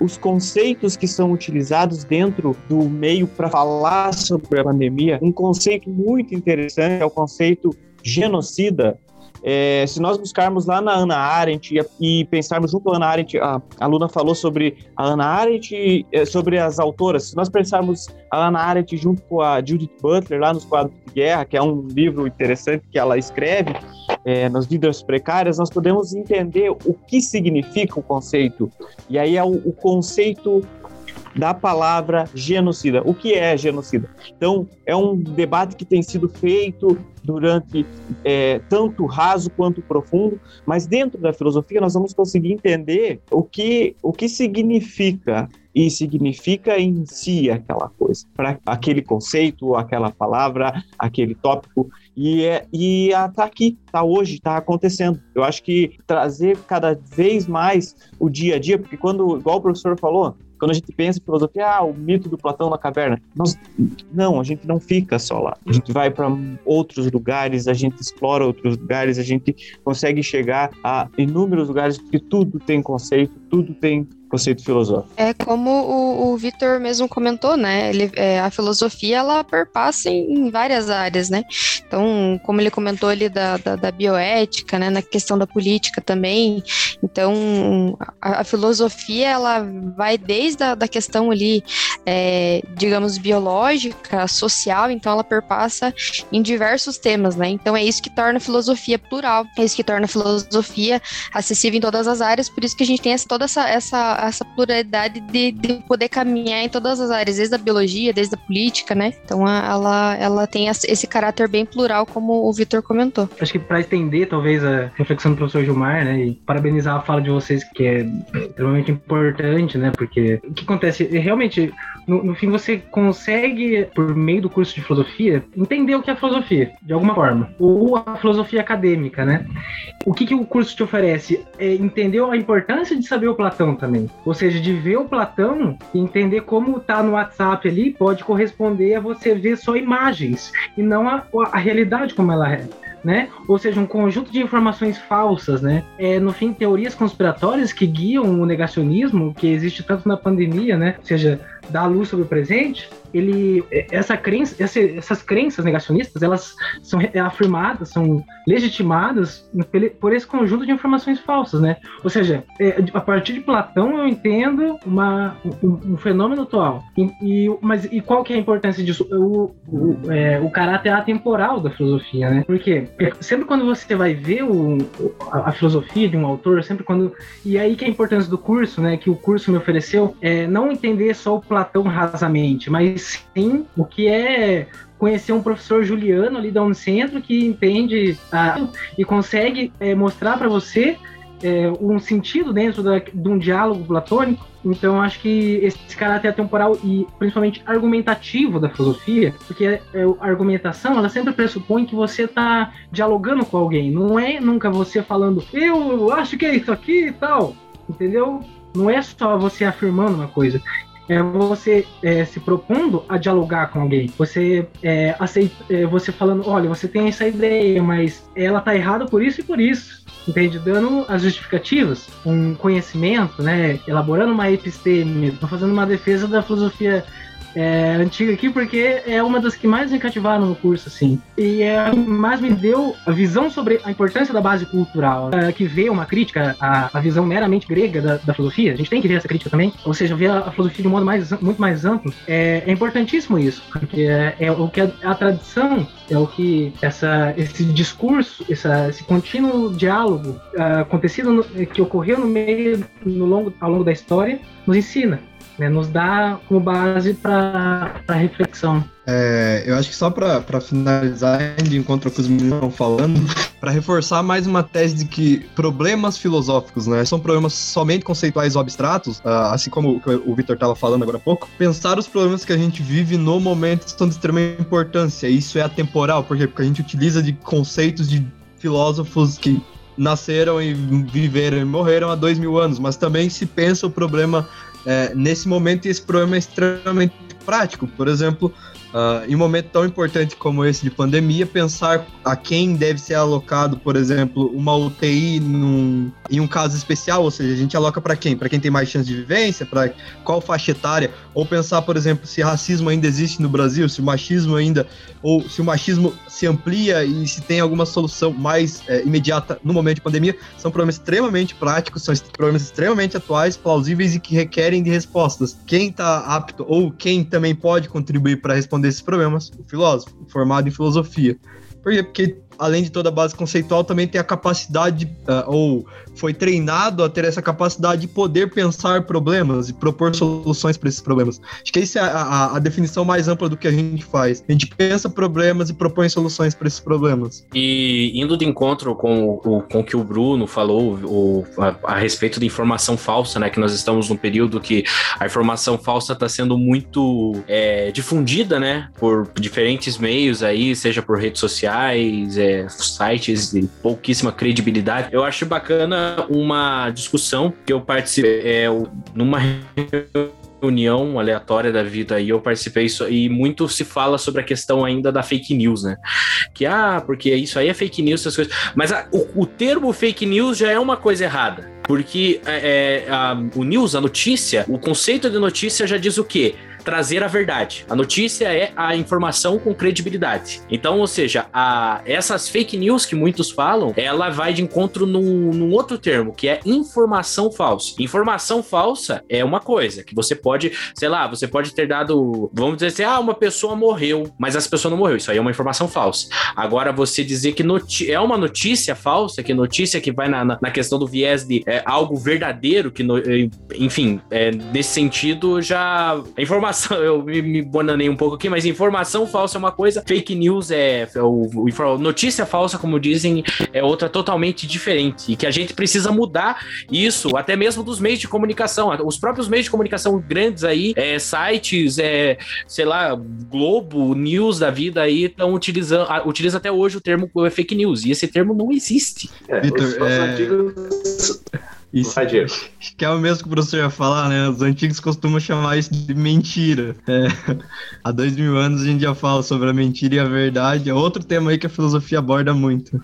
os conceitos que são utilizados dentro do meio para falar sobre a pandemia, um conceito muito interessante é o conceito genocida, é, se nós buscarmos lá na Ana Arendt e, e pensarmos junto à Ana Arendt, a, a aluna falou sobre a Ana Arendt, é, sobre as autoras. Se nós pensarmos a Ana Arendt junto com a Judith Butler, lá nos quadros de guerra, que é um livro interessante que ela escreve, é, nas vidas precárias, nós podemos entender o que significa o conceito. E aí é o, o conceito da palavra genocida. O que é genocida? Então, é um debate que tem sido feito durante é, tanto raso quanto profundo, mas dentro da filosofia nós vamos conseguir entender o que, o que significa e significa em si aquela coisa, para aquele conceito, aquela palavra, aquele tópico. E, é, e tá aqui, tá hoje, tá acontecendo. Eu acho que trazer cada vez mais o dia a dia, porque quando, igual o professor falou, quando a gente pensa em filosofia, ah, o mito do Platão na caverna, nós, não, a gente não fica só lá. A gente vai para outros lugares, a gente explora outros lugares, a gente consegue chegar a inúmeros lugares, porque tudo tem conceito, tudo tem conceito filosófico.
É como o, o Vitor mesmo comentou, né? Ele, é, a filosofia ela perpassa em, em, várias áreas, né? Então, como ele comentou ali da, da, da, bioética, né? Na questão da política também. Então, a, a filosofia ela vai desde a da questão ali, é, digamos, biológica, social. Então, ela perpassa em diversos temas, né? Então, é isso que torna a filosofia plural, é isso que torna a filosofia acessível em todas as áreas. Por isso que a gente tem essa, toda essa, essa essa pluralidade de, de poder caminhar em todas as áreas, desde a biologia, desde a política, né? Então ela, ela tem esse caráter bem plural, como o Vitor comentou.
Acho que para estender, talvez, a reflexão do professor Gilmar, né? E parabenizar a fala de vocês, que é extremamente importante, né? Porque o que acontece? Realmente, no, no fim, você consegue, por meio do curso de filosofia, entender o que é filosofia, de alguma forma. Ou a filosofia acadêmica, né? O que, que o curso te oferece? É entender a importância de saber o Platão também. Ou seja, de ver o Platão e entender como tá no WhatsApp ali pode corresponder a você ver só imagens e não a, a realidade como ela é né? Ou seja, um conjunto de informações falsas, né? É, no fim, teorias conspiratórias que guiam o negacionismo que existe tanto na pandemia, né? Ou seja, dar luz sobre o presente, ele essa crença, essa, essas crenças negacionistas, elas são afirmadas, são legitimadas por esse conjunto de informações falsas, né? Ou seja, é, a partir de Platão eu entendo uma, um, um fenômeno atual. E, e, mas e qual que é a importância disso? O, o, é, o caráter atemporal da filosofia, né? Porque sempre quando você vai ver o, a, a, filosofia de um autor, sempre quando e aí que é a importância do curso, né? Que o curso me ofereceu é não entender só o Platão rasamente, mas sim o que é conhecer um professor Juliano ali da Unicentro que entende ah, e consegue é, mostrar para você é, um sentido dentro da, de um diálogo platônico. Então, acho que esse caráter atemporal e principalmente argumentativo da filosofia, porque é, a argumentação ela sempre pressupõe que você está dialogando com alguém, não é nunca você falando, eu acho que é isso aqui e tal, entendeu? Não é só você afirmando uma coisa é você é, se propondo a dialogar com alguém. Você é, aceita, é, você falando, olha, você tem essa ideia, mas ela tá errada por isso e por isso. Entende? Dando as justificativas, um conhecimento, né? Elaborando uma episteme, fazendo uma defesa da filosofia é, antiga aqui, porque é uma das que mais me cativaram no curso, assim. E é, mais me deu a visão sobre a importância da base cultural, é, que vê uma crítica à, à visão meramente grega da, da, filosofia. A gente tem que ver essa crítica também, ou seja, ver a, a filosofia de um modo mais, muito mais amplo. É, é importantíssimo isso, porque é, é o que a, a, tradição, é o que essa, esse discurso, essa, esse contínuo diálogo uh, acontecido, no, que ocorreu no meio, no longo, ao longo da história, nos ensina né, nos dá como base para reflexão.
É, eu acho que só para finalizar, de encontro com os meninos estão falando, para reforçar mais uma tese de que problemas filosóficos, né, são problemas somente conceituais ou abstratos, uh, assim como o Victor estava falando agora há pouco, pensar os problemas que a gente vive no momento são de extrema importância. Isso é atemporal, por quê? Porque a gente utiliza de conceitos de filósofos que nasceram e viveram e morreram há dois mil anos, mas também se pensa o problema é, nesse momento esse problema é extremamente prático. Por exemplo, Uh, em um momento tão importante como esse de pandemia, pensar a quem deve ser alocado, por exemplo, uma UTI num, em um caso especial, ou seja, a gente aloca para quem? Para quem tem mais chance de vivência, para qual faixa etária, ou pensar, por exemplo, se racismo ainda existe no Brasil, se o machismo ainda, ou se o machismo se amplia e se tem alguma solução mais é, imediata no momento de pandemia, são problemas extremamente práticos, são problemas extremamente atuais, plausíveis e que requerem de respostas. Quem está apto ou quem também pode contribuir para responder desses problemas, o filósofo, formado em filosofia. Por quê? Porque além de toda a base conceitual, também tem a capacidade, uh, ou foi treinado a ter essa capacidade de poder pensar problemas e propor soluções para esses problemas. Acho que essa é a, a, a, definição mais ampla do que a gente faz. A gente pensa problemas e propõe soluções para esses problemas.
E indo de encontro com o com que o Bruno falou o, a, a, respeito de informação falsa, né? Que nós estamos num período que a informação falsa está sendo muito é, difundida, né? Por diferentes meios aí, seja por redes sociais, é, sites de pouquíssima credibilidade. Eu acho bacana uma discussão que eu participei é, numa reunião aleatória da vida e eu participei isso, e muito se fala sobre a questão ainda da fake news, né? Que ah, porque isso aí é fake news, essas coisas. Mas a, o, o termo fake news já é uma coisa errada. Porque é, é, a, o news, a notícia, o conceito de notícia já diz o quê? Trazer a verdade. A notícia é a informação com credibilidade. Então, ou seja, a, essas fake news que muitos falam, ela vai de encontro num, num outro termo, que é informação falsa. Informação falsa é uma coisa que você pode, sei lá, você pode ter dado, vamos dizer assim, ah, uma pessoa morreu, mas essa pessoa não morreu. Isso aí é uma informação falsa. Agora, você dizer que é uma notícia falsa, que notícia que vai na, na, na questão do viés de é, algo verdadeiro, que, no, enfim, é, nesse sentido, já. A informação, eu me, me bananei um pouco aqui, mas informação falsa é uma coisa, fake news é. é o, o, notícia falsa, como dizem, é outra totalmente diferente. E que a gente precisa mudar isso, até mesmo dos meios de comunicação. Os próprios meios de comunicação grandes aí, é, sites, é, sei lá, Globo, News da vida aí, estão utilizando, utiliza até hoje o termo fake news. E esse termo não existe.
É, Victor, os, os é... antigos isso que é o mesmo que o professor ia falar, né? Os antigos costumam chamar isso de mentira. É, há dois mil anos a gente já fala sobre a mentira e a verdade. É outro tema aí que a filosofia aborda muito.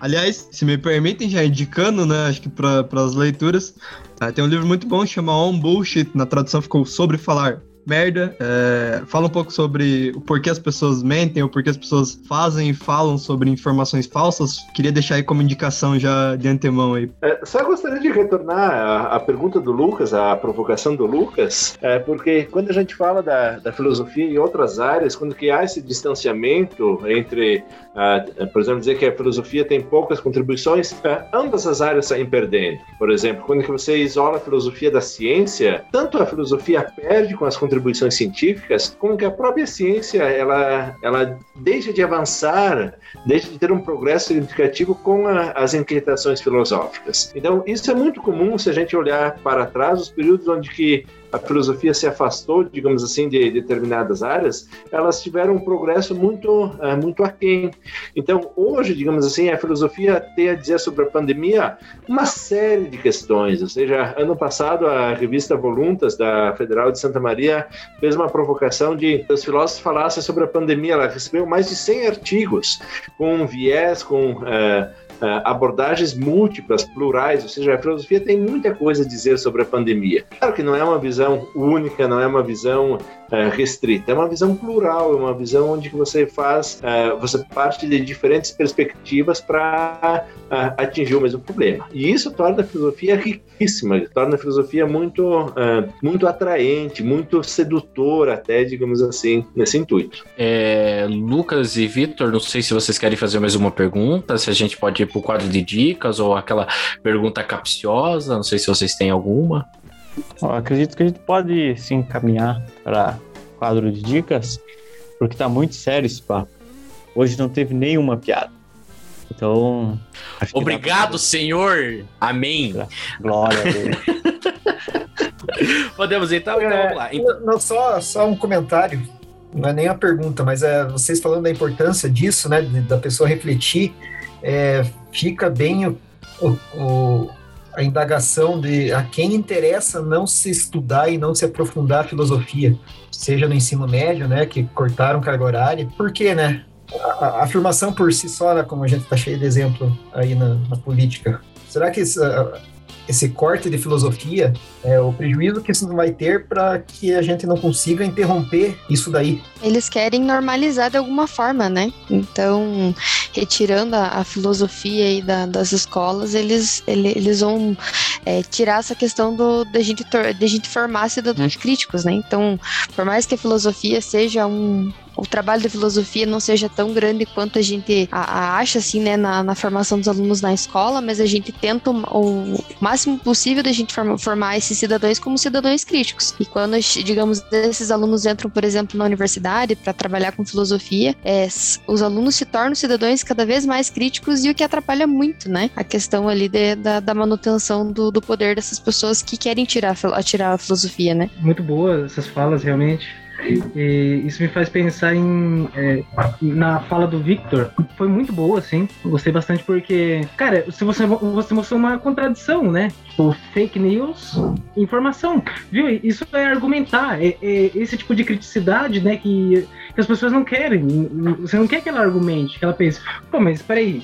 Aliás, se me permitem, já indicando, né? Acho que para as leituras, tá, tem um livro muito bom chamado On Bullshit. Na tradução ficou Sobre Falar merda. É, fala um pouco sobre o porquê as pessoas mentem, o porquê as pessoas fazem e falam sobre informações falsas. Queria deixar aí como indicação já de antemão aí.
É, só gostaria de retornar à, pergunta do Lucas, à provocação do Lucas, é, porque quando a gente fala da, da filosofia em outras áreas, quando que há esse distanciamento entre, uh, por exemplo, dizer que a filosofia tem poucas contribuições, uh, ambas as áreas saem perdendo. Por exemplo, quando que você isola a filosofia da ciência, tanto a filosofia perde com as contribuições contribuições científicas, como que a própria ciência ela, ela deixa de avançar, deixa de ter um progresso significativo com a, as inquietações filosóficas. Então, isso é muito comum se a gente olhar para trás, os períodos onde que a filosofia se afastou, digamos assim, de determinadas áreas, elas tiveram um progresso muito, uh, muito aquém. Então, hoje, digamos assim, a filosofia tem a dizer sobre a pandemia uma série de questões. Ou seja, ano passado, a revista Voluntas, da Federal de Santa Maria, fez uma provocação de os filósofos falassem sobre a pandemia. Ela recebeu mais de 100 artigos com viés, com. Uh, abordagens múltiplas, plurais, ou seja, a filosofia tem muita coisa a dizer sobre a pandemia. Claro que não é uma visão única, não é uma visão restrita, é uma visão plural, é uma visão onde você faz, uh, você parte de diferentes perspectivas para atingir o mesmo problema. E isso torna a filosofia riquíssima, torna a filosofia muito, muito atraente, muito sedutora, até, digamos assim, nesse intuito.
É, Lucas e Vitor, não sei se vocês querem fazer mais uma pergunta, se a gente pode ir para o quadro de dicas ou aquela pergunta capciosa, não sei se vocês têm alguma.
Eu acredito que a gente pode se encaminhar para quadro de dicas, porque está muito sério esse papo. Hoje não teve nenhuma piada. Então.
Obrigado, Senhor! Amém!
Glória a Deus.
Podemos então, então é, vamos lá. Então...
Não, só, só um comentário não é nem a pergunta, mas é vocês falando da importância disso, né, da pessoa refletir, é, fica bem o, o, a indagação de a quem interessa não se estudar e não se aprofundar a filosofia, seja no ensino médio, né, que cortaram carga horária. Por quê, né? A, a afirmação por si só, né, como a gente está cheio de exemplo aí na, na política, será que isso, esse corte de filosofia, é, o prejuízo que isso vai ter para que a gente não consiga interromper isso daí.
Eles querem normalizar de alguma forma, né? Então, retirando a, a filosofia aí da, das escolas, eles, eles, eles vão é, tirar essa questão do, da, gente, da gente formar cidadãos críticos, né? Então, por mais que a filosofia seja um, o trabalho da filosofia não seja tão grande quanto a gente a, a acha, assim, né, na, na, formação dos alunos na escola, mas a gente tenta o, o máximo possível da gente formar, esses cidadãos como cidadãos críticos. E quando, digamos, esses alunos entram, por exemplo, na universidade para trabalhar com filosofia, é, os alunos se tornam cidadãos cada vez mais críticos e o que atrapalha muito, né, a questão ali de, da, da, manutenção do, do poder dessas pessoas que querem tirar, tirar a filosofia, né.
Muito boas essas falas, realmente. E isso me faz pensar em é, na fala do Victor. Foi muito boa, assim. Gostei bastante porque, cara, se você, você mostrou uma contradição, né? Tipo, fake news, informação. Viu? Isso é argumentar. É, é esse tipo de criticidade, né? Que, que as pessoas não querem. Você não quer que ela argumente, que ela pense, pô, mas peraí,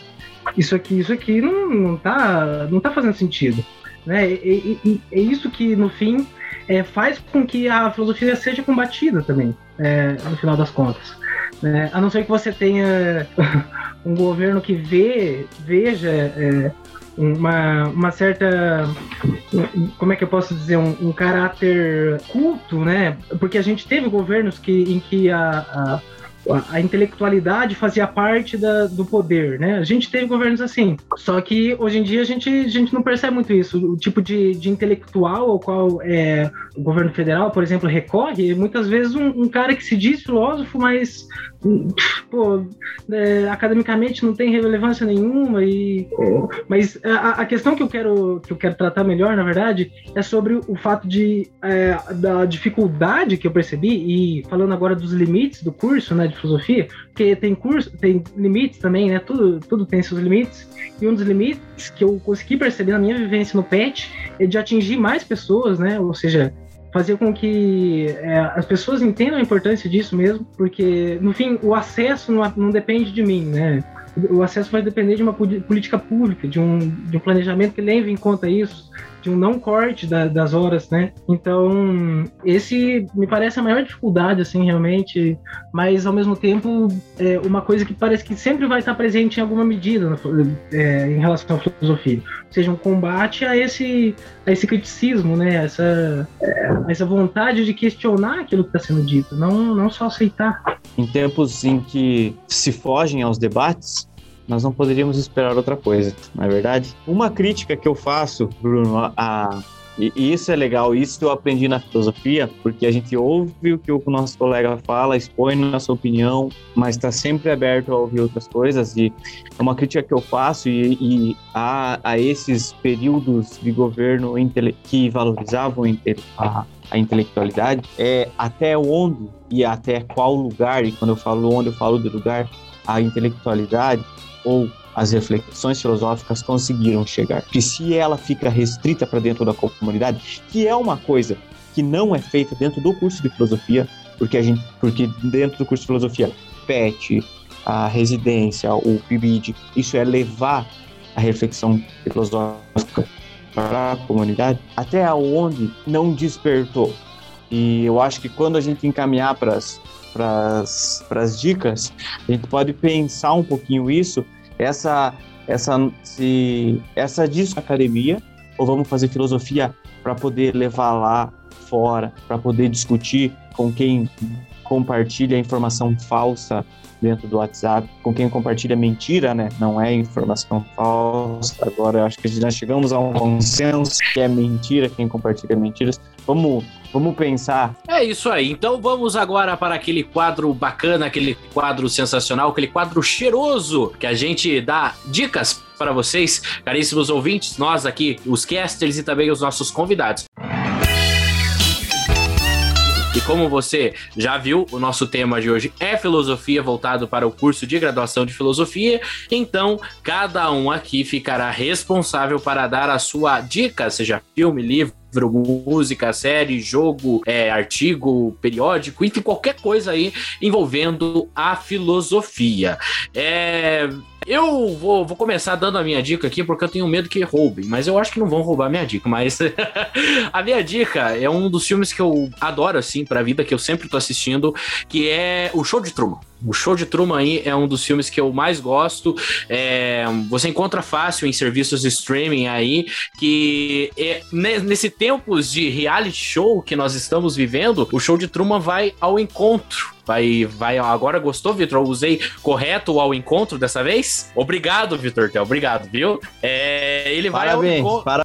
isso aqui, isso aqui não, não, tá, não tá fazendo sentido. Né? É, é, é isso que, no fim, é, faz com que a filosofia seja combatida também, é, no final das contas. Né? A não ser que você tenha um governo que vê, veja é, uma, uma certa. Como é que eu posso dizer? Um, um, caráter culto, né? Porque a gente teve governos que, em que a, a a intelectualidade fazia parte da, do poder, né? A gente teve governos assim, só que hoje em dia a gente, a gente não percebe muito isso. O tipo de, de intelectual ao qual é, o governo federal, por exemplo, recorre, muitas vezes um, um cara que se diz filósofo, mas pô, é, academicamente não tem relevância nenhuma e mas a, a, questão que eu quero que eu quero tratar melhor na verdade é sobre o fato de é, da dificuldade que eu percebi e falando agora dos limites do curso né de filosofia porque tem curso tem limites também né tudo tudo tem seus limites e um dos limites que eu consegui perceber na minha vivência no PET é de atingir mais pessoas né ou seja fazer com que é, as pessoas entendam a importância disso mesmo, porque, no fim, o acesso não, não depende de mim, né? O acesso vai depender de uma política pública, de um, de um planejamento que leve em conta isso, de um não corte da, das horas, né? Então, esse me parece a maior dificuldade, assim, realmente, mas ao mesmo tempo é uma coisa que parece que sempre vai estar presente em alguma medida é, em relação à filosofia. Ou seja, um combate a esse, a esse criticismo, né? Essa, é, essa vontade de questionar aquilo que está sendo dito, não, não só aceitar.
Em tempos em que se fogem aos debates, nós não poderíamos esperar outra coisa, não é verdade? Uma crítica que eu faço, Bruno, a, e isso é legal, isso eu aprendi na filosofia, porque a gente ouve o que o nosso colega fala, expõe nossa opinião, mas está sempre aberto a ouvir outras coisas. E é uma crítica que eu faço e, e a, a, esses períodos de governo que valorizavam a, a intelectualidade, é até onde e até qual lugar, e quando eu falo onde, eu falo do lugar, a intelectualidade ou as reflexões filosóficas conseguiram chegar. Que se ela fica restrita para dentro da comunidade, que é uma coisa que não é feita dentro do curso de filosofia, porque a gente, porque dentro do curso de filosofia, PET, a residência, o PIBID, isso é levar a reflexão filosófica para a comunidade, até onde não despertou. E eu acho que quando a gente encaminhar para as dicas, a gente pode pensar um pouquinho isso, essa essa se essa academia ou vamos fazer filosofia para poder levar lá fora, para poder discutir com quem compartilha informação falsa dentro do WhatsApp, com quem compartilha mentira, né? Não é informação falsa. Agora acho que já chegamos a um consenso que é mentira, quem compartilha mentiras. Vamos Vamos pensar.
É isso aí. Então vamos agora para aquele quadro bacana, aquele quadro sensacional, aquele quadro cheiroso que a gente dá dicas para vocês, caríssimos ouvintes, nós aqui, os casters e também os nossos convidados. E como você já viu, o nosso tema de hoje é filosofia, voltado para o curso de graduação de filosofia. Então, cada um aqui ficará responsável para dar a sua dica, seja filme, livro música, série, jogo, é, artigo, periódico, enfim, qualquer coisa aí envolvendo a filosofia. É, eu vou, vou começar dando a minha dica aqui porque eu tenho medo que roubem, mas eu acho que não vão roubar a minha dica. Mas a minha dica é um dos filmes que eu adoro, assim, pra vida, que eu sempre tô assistindo, que é O Show de Truman. O Show de Truman aí é um dos filmes que eu mais gosto. É, você encontra fácil em serviços de streaming aí, que é, nesse tempos de reality show que nós estamos vivendo, o Show de Truman vai ao encontro Vai, vai. Agora gostou, Vitor? Eu usei correto ao encontro dessa vez? Obrigado, Vitor. Obrigado, viu? É, ele vai
Parabéns, ao encontro. Para...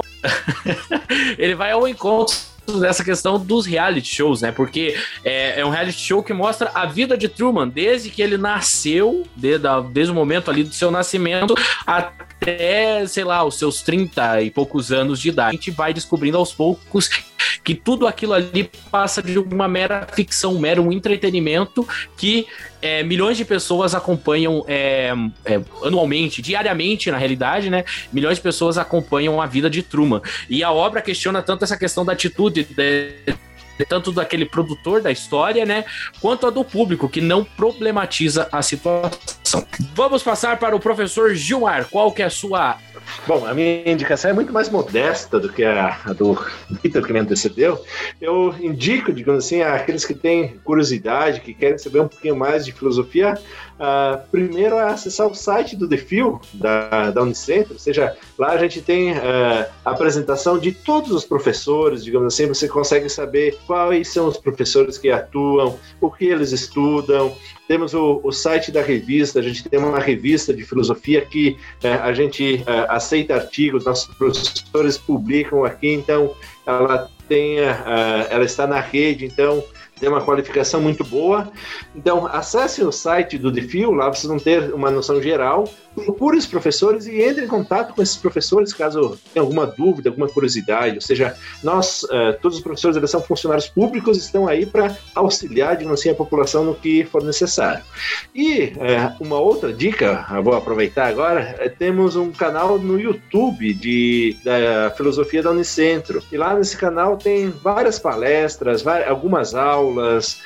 ele vai ao encontro dessa questão dos reality shows, né? Porque é, é, um reality show que mostra a vida de Truman desde que ele nasceu, desde, desde o momento ali do seu nascimento até, sei lá, os seus 30 e poucos anos de idade. A gente vai descobrindo aos poucos que tudo aquilo ali passa de uma mera ficção, um mero entretenimento que é, milhões de pessoas acompanham é, é, anualmente, diariamente, na realidade, né? Milhões de pessoas acompanham a vida de Truman. E a obra questiona tanto essa questão da atitude de, tanto daquele produtor da história, né, quanto a do público que não problematiza a situação indicação. Vamos passar para o professor Gilmar. Qual que é a sua
Bom, a minha indicação é muito mais modesta do que a, a do Peter que me antecedeu. Eu indico, digamos assim, àqueles que têm curiosidade, que querem saber um pouquinho mais de filosofia, uh, primeiro é acessar o site do Defil, da, da Unicentro, ou seja, lá a gente tem uh, a apresentação de todos os professores, digamos assim, você consegue saber quais são os professores que atuam, o que eles estudam, temos o, o, site da revista, a gente tem uma revista de filosofia que é, a gente é, aceita artigos, nossos professores publicam aqui, então ela tem, é, ela está na rede, então tem uma qualificação muito boa. Então, acesse o site do Defio, lá vocês vão ter uma noção geral. Procure os professores e entre em contato com esses professores caso tenha alguma dúvida, alguma curiosidade. Ou seja, nós, uh, todos os professores, eles são funcionários públicos, estão aí para auxiliar, digamos assim, a população no que for necessário. E uh, uma outra dica, vou aproveitar agora, uh, temos um canal no YouTube de, da filosofia da Unicentro. E lá nesse canal tem várias palestras, algumas aulas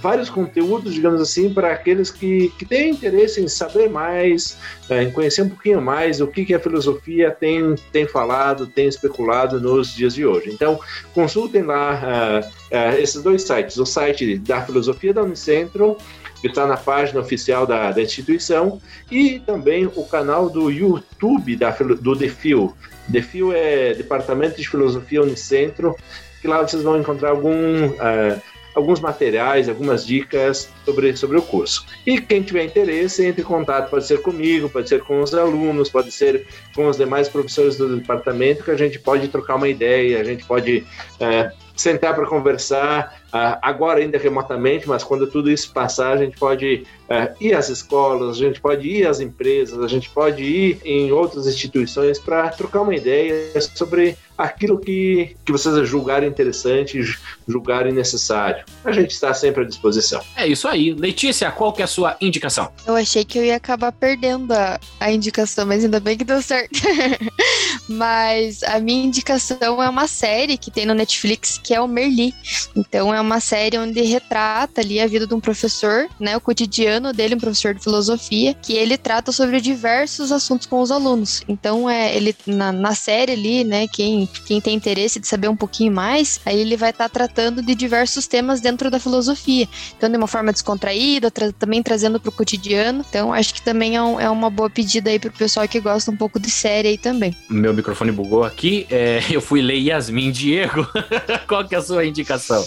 vários conteúdos, digamos assim, para aqueles que, que têm interesse em saber mais, é, em conhecer um pouquinho mais o que, que a filosofia tem, tem falado, tem especulado nos dias de hoje. Então, consultem lá uh, uh, esses dois sites: o site da filosofia da Unicentro que está na página oficial da, da, instituição, e também o canal do YouTube da, do DEFIL. DEFIL é Departamento de Filosofia Unicentro, que lá vocês vão encontrar algum, uh, alguns materiais, algumas dicas sobre, sobre o curso. E quem tiver interesse, entre em contato, pode ser comigo, pode ser com os alunos, pode ser com os demais professores do departamento, que a gente pode trocar uma ideia, a gente pode é, sentar para conversar, uh, agora ainda remotamente, mas quando tudo isso passar, a gente pode uh, ir às escolas, a gente pode ir às empresas, a gente pode ir em outras instituições para trocar uma ideia sobre aquilo que, que vocês julgarem interessante, julgarem necessário. A gente está sempre à disposição.
É isso aí. Letícia, qual que é a sua indicação?
Eu achei que eu ia acabar perdendo a, a indicação, mas ainda bem que deu certo. mas a minha indicação é uma série que tem no Netflix que é o Merli. Então é uma série onde retrata ali a vida de um professor, né, o cotidiano dele, um professor de filosofia, que ele trata sobre diversos assuntos com os alunos. Então é ele na, na série ali, né, quem quem tem interesse de saber um pouquinho mais, aí ele vai estar tá tratando de diversos temas dentro da filosofia. Então de uma forma descontraída, tra também trazendo para o cotidiano. Então acho que também é, um, é uma boa pedida aí para o pessoal que gosta um pouco de série aí também.
Meu microfone bugou aqui, é, eu fui ler Yasmin Diego. Qual que é a sua indicação?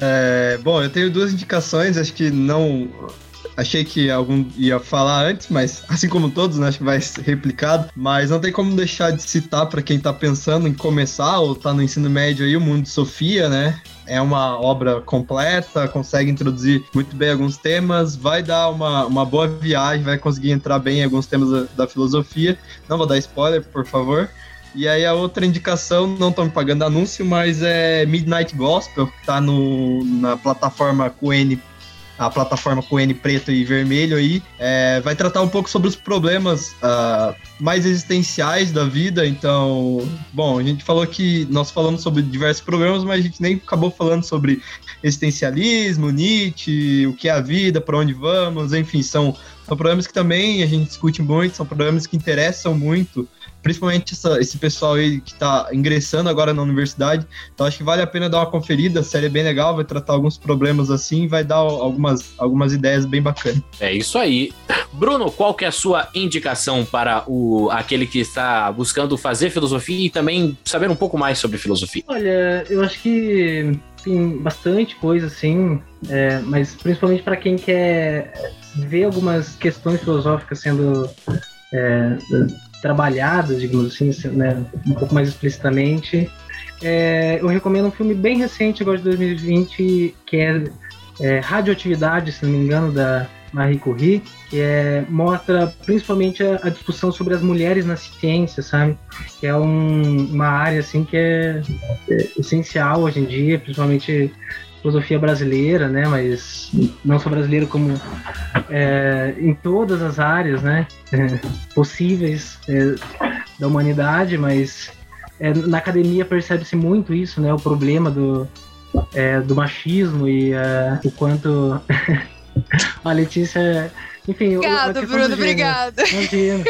É, bom, eu tenho duas indicações, acho que não achei que algum ia falar antes, mas assim como todos, né, acho que vai ser replicado. Mas não tem como deixar de citar para quem tá pensando em começar ou tá no ensino médio aí o mundo de Sofia, né? É uma obra completa, consegue introduzir muito bem alguns temas, vai dar uma, uma boa viagem, vai conseguir entrar bem em alguns temas da, da filosofia. Não vou dar spoiler, por favor. E aí a outra indicação, não estão me pagando anúncio, mas é Midnight Gospel, que tá no, na plataforma QN, a plataforma QN preto e vermelho aí, é, vai tratar um pouco sobre os problemas uh, mais existenciais da vida. Então, bom, a gente falou que nós falamos sobre diversos problemas, mas a gente nem acabou falando sobre existencialismo, Nietzsche, o que é a vida, para onde vamos, enfim, são, são problemas que também a gente discute muito, são problemas que interessam muito principalmente essa, esse pessoal aí que está ingressando agora na universidade. Então acho que vale a pena dar uma conferida, a série é bem legal, vai tratar alguns problemas assim, vai dar algumas, algumas ideias bem bacanas.
É isso aí. Bruno, qual que é a sua indicação para o aquele que está buscando fazer filosofia e também saber um pouco mais sobre filosofia?
Olha, eu acho que tem bastante coisa assim, é, mas principalmente para quem quer ver algumas questões filosóficas sendo é, trabalhadas, digamos assim, né, um pouco mais explicitamente. É, eu recomendo um filme bem recente, agora de 2020, que é, é Radioatividade, se não me engano, da Marie Curie, que é, mostra principalmente a, a, discussão sobre as mulheres na ciência, sabe? Que é um, uma área assim que é, é essencial hoje em dia, principalmente filosofia brasileira, né? Mas não só brasileiro como é, em todas as áreas, né? É, possíveis é, da humanidade, mas é, na academia percebe-se muito isso, né? O problema do, é, do machismo e é, o quanto a Letícia Enfim,
obrigado, Bruno, obrigado.
Imagina.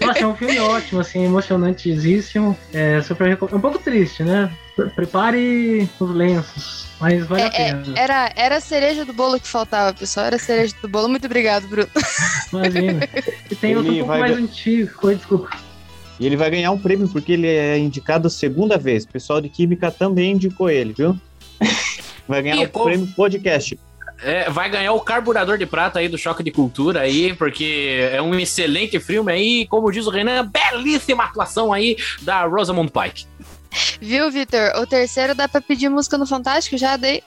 Nossa, é um filme ótimo, assim, emocionantíssimo. É super é um pouco triste, né? Prepare os lenços, mas vale
é,
a pena.
É, era, era a cereja do bolo que faltava, pessoal. Era a cereja do bolo. Muito obrigado, Bruno.
Imagina. E tem outro um pouco mais antigo. Oi, desculpa.
E ele vai ganhar um prêmio porque ele é indicado segunda vez. O pessoal de Química também indicou ele, viu? Vai ganhar o um prêmio podcast.
É, vai ganhar o carburador de prata aí do Choque de Cultura aí, porque é um excelente filme aí, como diz o Renan, belíssima atuação aí da Rosamund Pike.
Viu, Vitor? O terceiro dá pra pedir música no Fantástico? Já dei.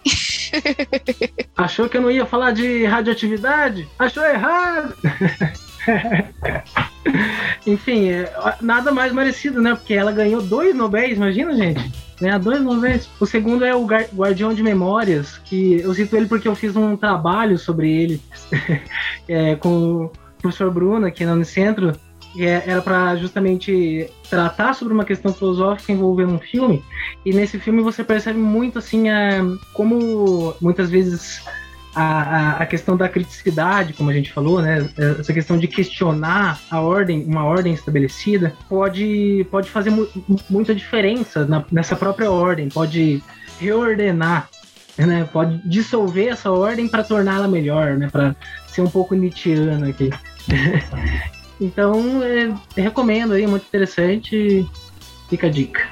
Achou que eu não ia falar de radioatividade? Achou errado! Enfim, é, nada mais merecido, né? Porque ela ganhou dois Nobéis, imagina, gente. Ganhar dois Nobéis. O segundo é o Guardião de Memórias, que eu cito ele porque eu fiz um trabalho sobre ele é, com o professor Bruno aqui no Unicentro. E é, era para justamente tratar sobre uma questão filosófica envolvendo um filme. E nesse filme você percebe muito assim é, como muitas vezes a, a, questão da criticidade, como a gente falou, né? Essa questão de questionar a ordem, uma ordem estabelecida, pode, pode fazer mu muita diferença na, nessa própria ordem, pode reordenar, né? Pode dissolver essa ordem para torná-la melhor, né? Para ser um pouco Nietzscheano aqui. então, é, recomendo aí, muito interessante. Fica a dica.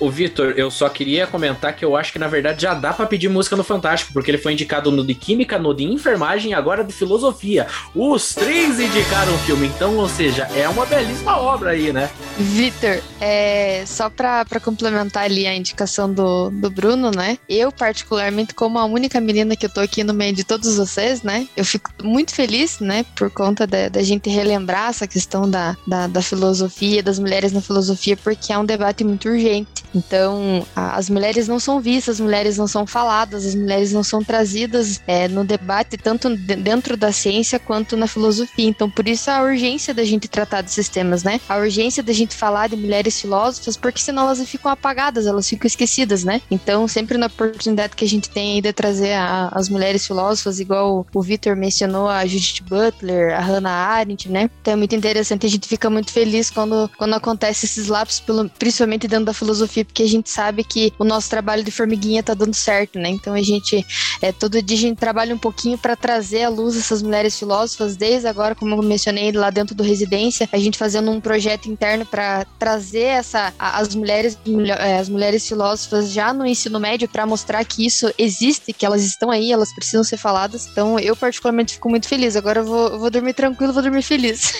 O, Vitor, eu só queria comentar que eu acho que na verdade já dá para pedir música no Fantástico, porque ele foi indicado no de Química, no de Enfermagem e agora de Filosofia. Os três indicaram o filme, então, ou seja, é uma belíssima obra aí, né?
Vitor, é, só para complementar ali a indicação do, do Bruno, né? Eu, particularmente, como a única menina que eu tô aqui no meio de todos vocês, né? Eu fico muito feliz, né? Por conta da gente relembrar essa questão da, da, da filosofia, das mulheres na filosofia, porque é um debate muito urgente. Então, a, as mulheres não são vistas, as mulheres não são faladas, as mulheres não são trazidas é, no debate, tanto dentro da ciência quanto na filosofia. Então, por isso a urgência da gente tratar desses temas, né? A urgência da gente falar de mulheres filósofas, porque senão elas ficam apagadas, elas ficam esquecidas, né? Então, sempre na oportunidade que a gente tem aí de trazer a, as mulheres filósofas, igual o, Victor mencionou, a Judith Butler, a Hannah Arendt, né? Então é muito interessante, a gente fica muito feliz quando, quando acontece esses lapsos, pelo, principalmente dentro da filosofia, porque a gente sabe que o nosso trabalho de formiguinha tá dando certo, né? Então a gente, é, todo dia a gente trabalha um pouquinho para trazer à luz essas mulheres filósofas, desde agora, como eu mencionei, lá dentro do Residência, a gente fazendo um projeto interno para trazer essa, as mulheres, é, as mulheres filósofas já no ensino médio para mostrar que isso existe, que elas estão aí, elas precisam ser faladas. Então eu particularmente fico muito feliz. Agora eu vou, vou dormir tranquilo, vou dormir feliz.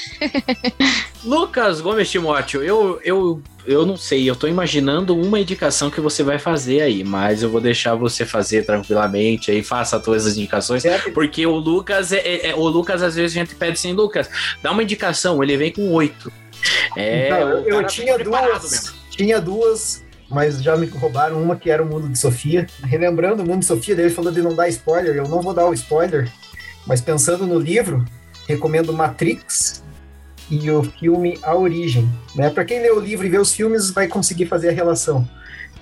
Lucas Gomes Timóteo, eu, eu eu não sei, eu tô imaginando uma indicação que você vai fazer aí, mas eu vou deixar você fazer tranquilamente aí, faça todas as indicações, porque o Lucas, é, é, é, o Lucas às vezes a gente pede assim, Lucas, dá uma indicação, ele vem com oito.
É, então, eu, eu tinha duas, mesmo. tinha duas, mas já me roubaram uma que era o Mundo de Sofia. Relembrando o Mundo de Sofia, ele falou de não dar spoiler, eu não vou dar o spoiler, mas pensando no livro, recomendo Matrix, e o filme A Origem. Né? Para quem lê o livro e vê os filmes, vai conseguir fazer a relação.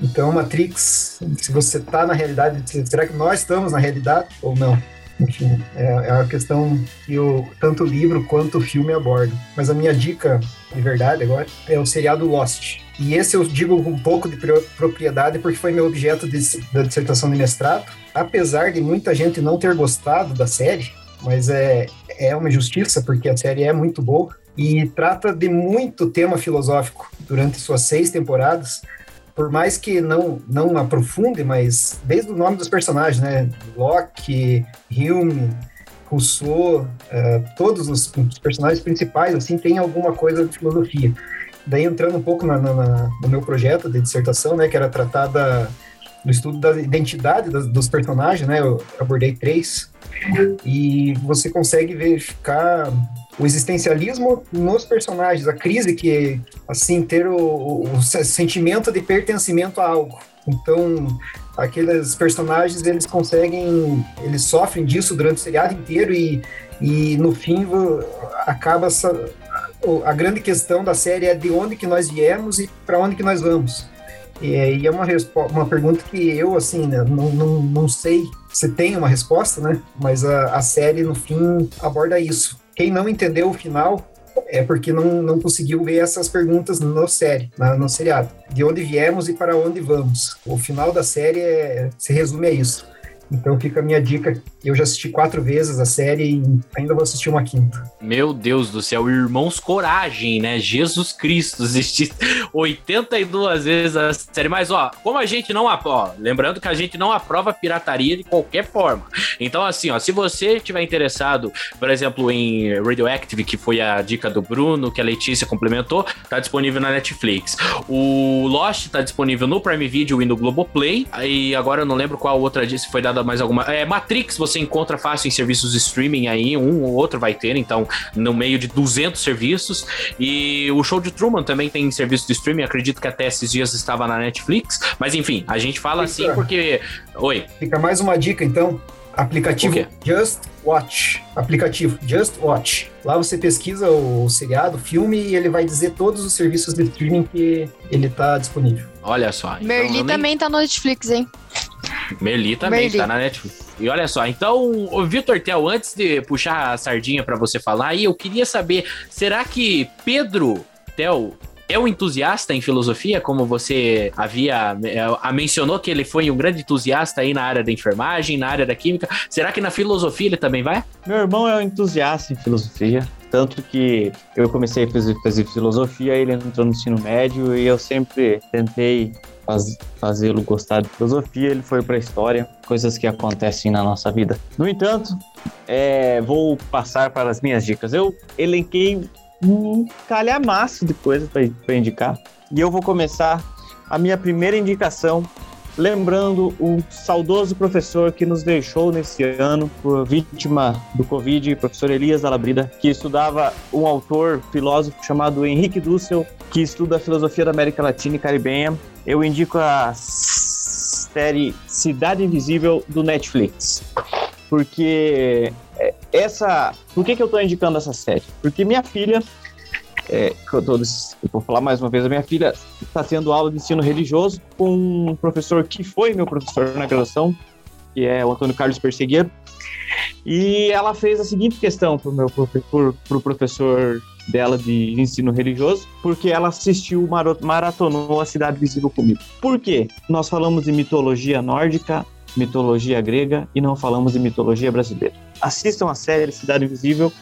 Então, Matrix, se você está na realidade, será que nós estamos na realidade ou não? Enfim, é, é uma questão que o, tanto o livro quanto o filme abordam. Mas a minha dica, de verdade, agora, é o seriado Lost. E esse eu digo um pouco de propriedade porque foi meu objeto de, da dissertação de mestrado. Apesar de muita gente não ter gostado da série, mas é, é uma injustiça porque a série é muito boa e trata de muito tema filosófico durante suas seis temporadas. Por mais que não, não aprofunde, mas desde o nome dos personagens, né? Locke, Hume, Rousseau, uh, todos os, personagens principais, assim, tem alguma coisa de filosofia. Daí entrando um pouco na, na, no meu projeto de dissertação, né, que era tratada do estudo da identidade dos personagens, né, eu abordei três, e você consegue verificar o existencialismo nos personagens, a crise que, assim, ter o, o sentimento de pertencimento a algo. Então, aqueles personagens, eles conseguem, eles sofrem disso durante o seriado inteiro e, e no fim acaba a grande questão da série é de onde que nós viemos e para onde que nós vamos. E, é uma, uma pergunta que eu, assim, né, não, não, não sei você tem uma resposta, né? Mas a, a série, no fim, aborda isso. Quem não entendeu o final é porque não, não conseguiu ver essas perguntas no série, na, no seriado. De onde viemos e para onde vamos. O final da série é, se resume a isso. Então fica a minha dica. Eu já assisti quatro vezes a série e ainda vou assistir uma quinta.
Meu Deus do céu, Irmãos Coragem, né? Jesus Cristo, assistir 82 vezes a série. Mas, ó, como a gente não aprova, lembrando que a gente não aprova pirataria de qualquer forma. Então, assim, ó, se você tiver interessado, por exemplo, em Radioactive, que foi a dica do Bruno, que a Letícia complementou, tá disponível na Netflix. O Lost tá disponível no Prime Video e no Globoplay. E agora eu não lembro qual outra disse foi dada mais alguma. É, Matrix você encontra fácil em serviços de streaming aí, um ou outro vai ter, então, no meio de 200 serviços. E o show de Truman também tem serviço de streaming, acredito que até esses dias estava na Netflix. Mas enfim, a gente fala Fica. assim porque. Oi.
Fica mais uma dica então. Aplicativo Just Watch. Aplicativo Just Watch. Lá você pesquisa o seriado, o filme e ele vai dizer todos os serviços de streaming que ele está disponível.
Olha só.
Então Merli também nem... tá no Netflix, hein?
Merli também Merli. tá na Netflix. E olha só, então, o Vitor Tel, antes de puxar a sardinha para você falar, aí eu queria saber, será que Pedro Tel é um entusiasta em filosofia, como você havia a, mencionou que ele foi um grande entusiasta aí na área da enfermagem, na área da química. Será que na filosofia ele também vai?
Meu irmão é um entusiasta em filosofia, tanto que eu comecei a fazer, fazer filosofia, ele entrou no ensino médio e eu sempre tentei faz, fazê-lo gostar de filosofia, ele foi para a história, coisas que acontecem na nossa vida. No entanto, é, vou passar para as minhas dicas. Eu elenquei um calhamaço de coisas para indicar. E eu vou começar a minha primeira indicação lembrando o saudoso professor que nos deixou nesse ano por vítima do Covid, professor Elias Alabrida, que estudava um autor, filósofo chamado Henrique Dussel, que estuda a filosofia da América Latina e Caribenha. Eu indico a série Cidade Invisível do Netflix. Porque é, essa. Por que, que eu estou indicando essa série? Porque minha filha. É, eu, tô, eu vou falar mais uma vez, a minha filha está tendo aula de ensino religioso com um professor que foi meu professor na graduação, que é o Antônio Carlos Perseguido. E ela fez a seguinte questão para o pro professor dela de ensino religioso, porque ela assistiu, maratonou a Cidade Visível comigo. Por quê? Nós falamos de mitologia nórdica, mitologia grega e não falamos de mitologia brasileira. Assistam a série Cidade Invisível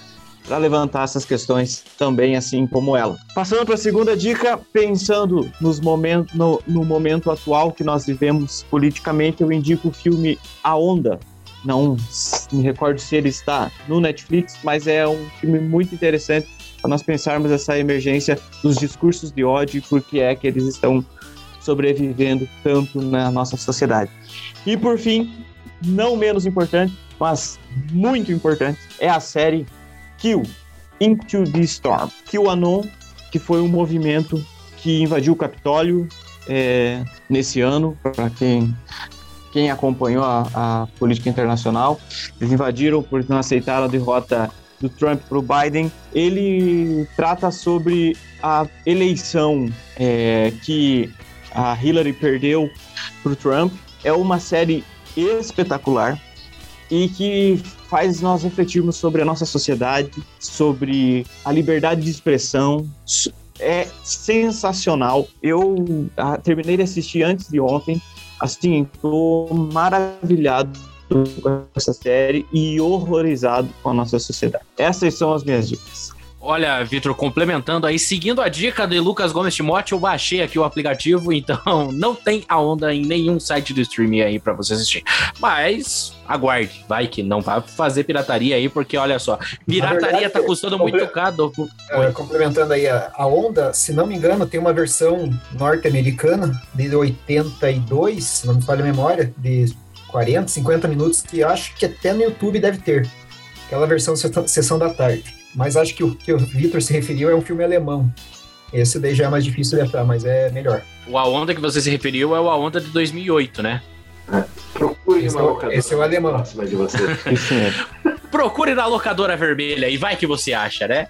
para levantar essas questões também, assim como ela. Passando para a segunda dica, pensando nos momentos, no, no momento atual que nós vivemos politicamente, eu indico o filme A Onda, não me recordo se ele está no Netflix, mas é um filme muito interessante para nós pensarmos essa emergência dos discursos de ódio e por que é que eles estão sobrevivendo tanto na nossa sociedade. E por fim, não menos importante, mas muito importante, é a série Kill Into the Storm. QAnon, que foi um movimento que invadiu o Capitólio é, nesse ano, para quem quem acompanhou a, a, política internacional, eles invadiram por não aceitar a derrota do Trump para o Biden. Ele trata sobre a eleição é, que a Hillary perdeu para o Trump é uma série espetacular e que faz nós refletirmos sobre a nossa sociedade, sobre a liberdade de expressão. É sensacional. Eu ah, terminei de assistir antes de ontem. Assim, estou maravilhado com essa série e horrorizado com a nossa sociedade. Essas são as minhas dicas.
Olha, Vitor, complementando aí, seguindo a dica de Lucas Gomes Timote, eu baixei aqui o aplicativo, então não tem a onda em nenhum site do streaming aí para você assistir. Mas aguarde, vai que não vai fazer pirataria aí, porque olha só, pirataria verdade, tá custando muito caro.
É, complementando aí, a, a onda, se não me engano, tem uma versão norte-americana de 82, se não me falha a memória, de 40, 50 minutos, que acho que até no YouTube deve ter. Aquela versão sessão da tarde. Mas acho que o que o Victor se referiu é um filme alemão. Esse daí já é mais difícil de achar, mas é melhor.
O A Onda que você se referiu é o A Onda de 2008, né?
É. Procure esse, é, esse é o alemão.
De você. procure na locadora vermelha e vai que você acha, né?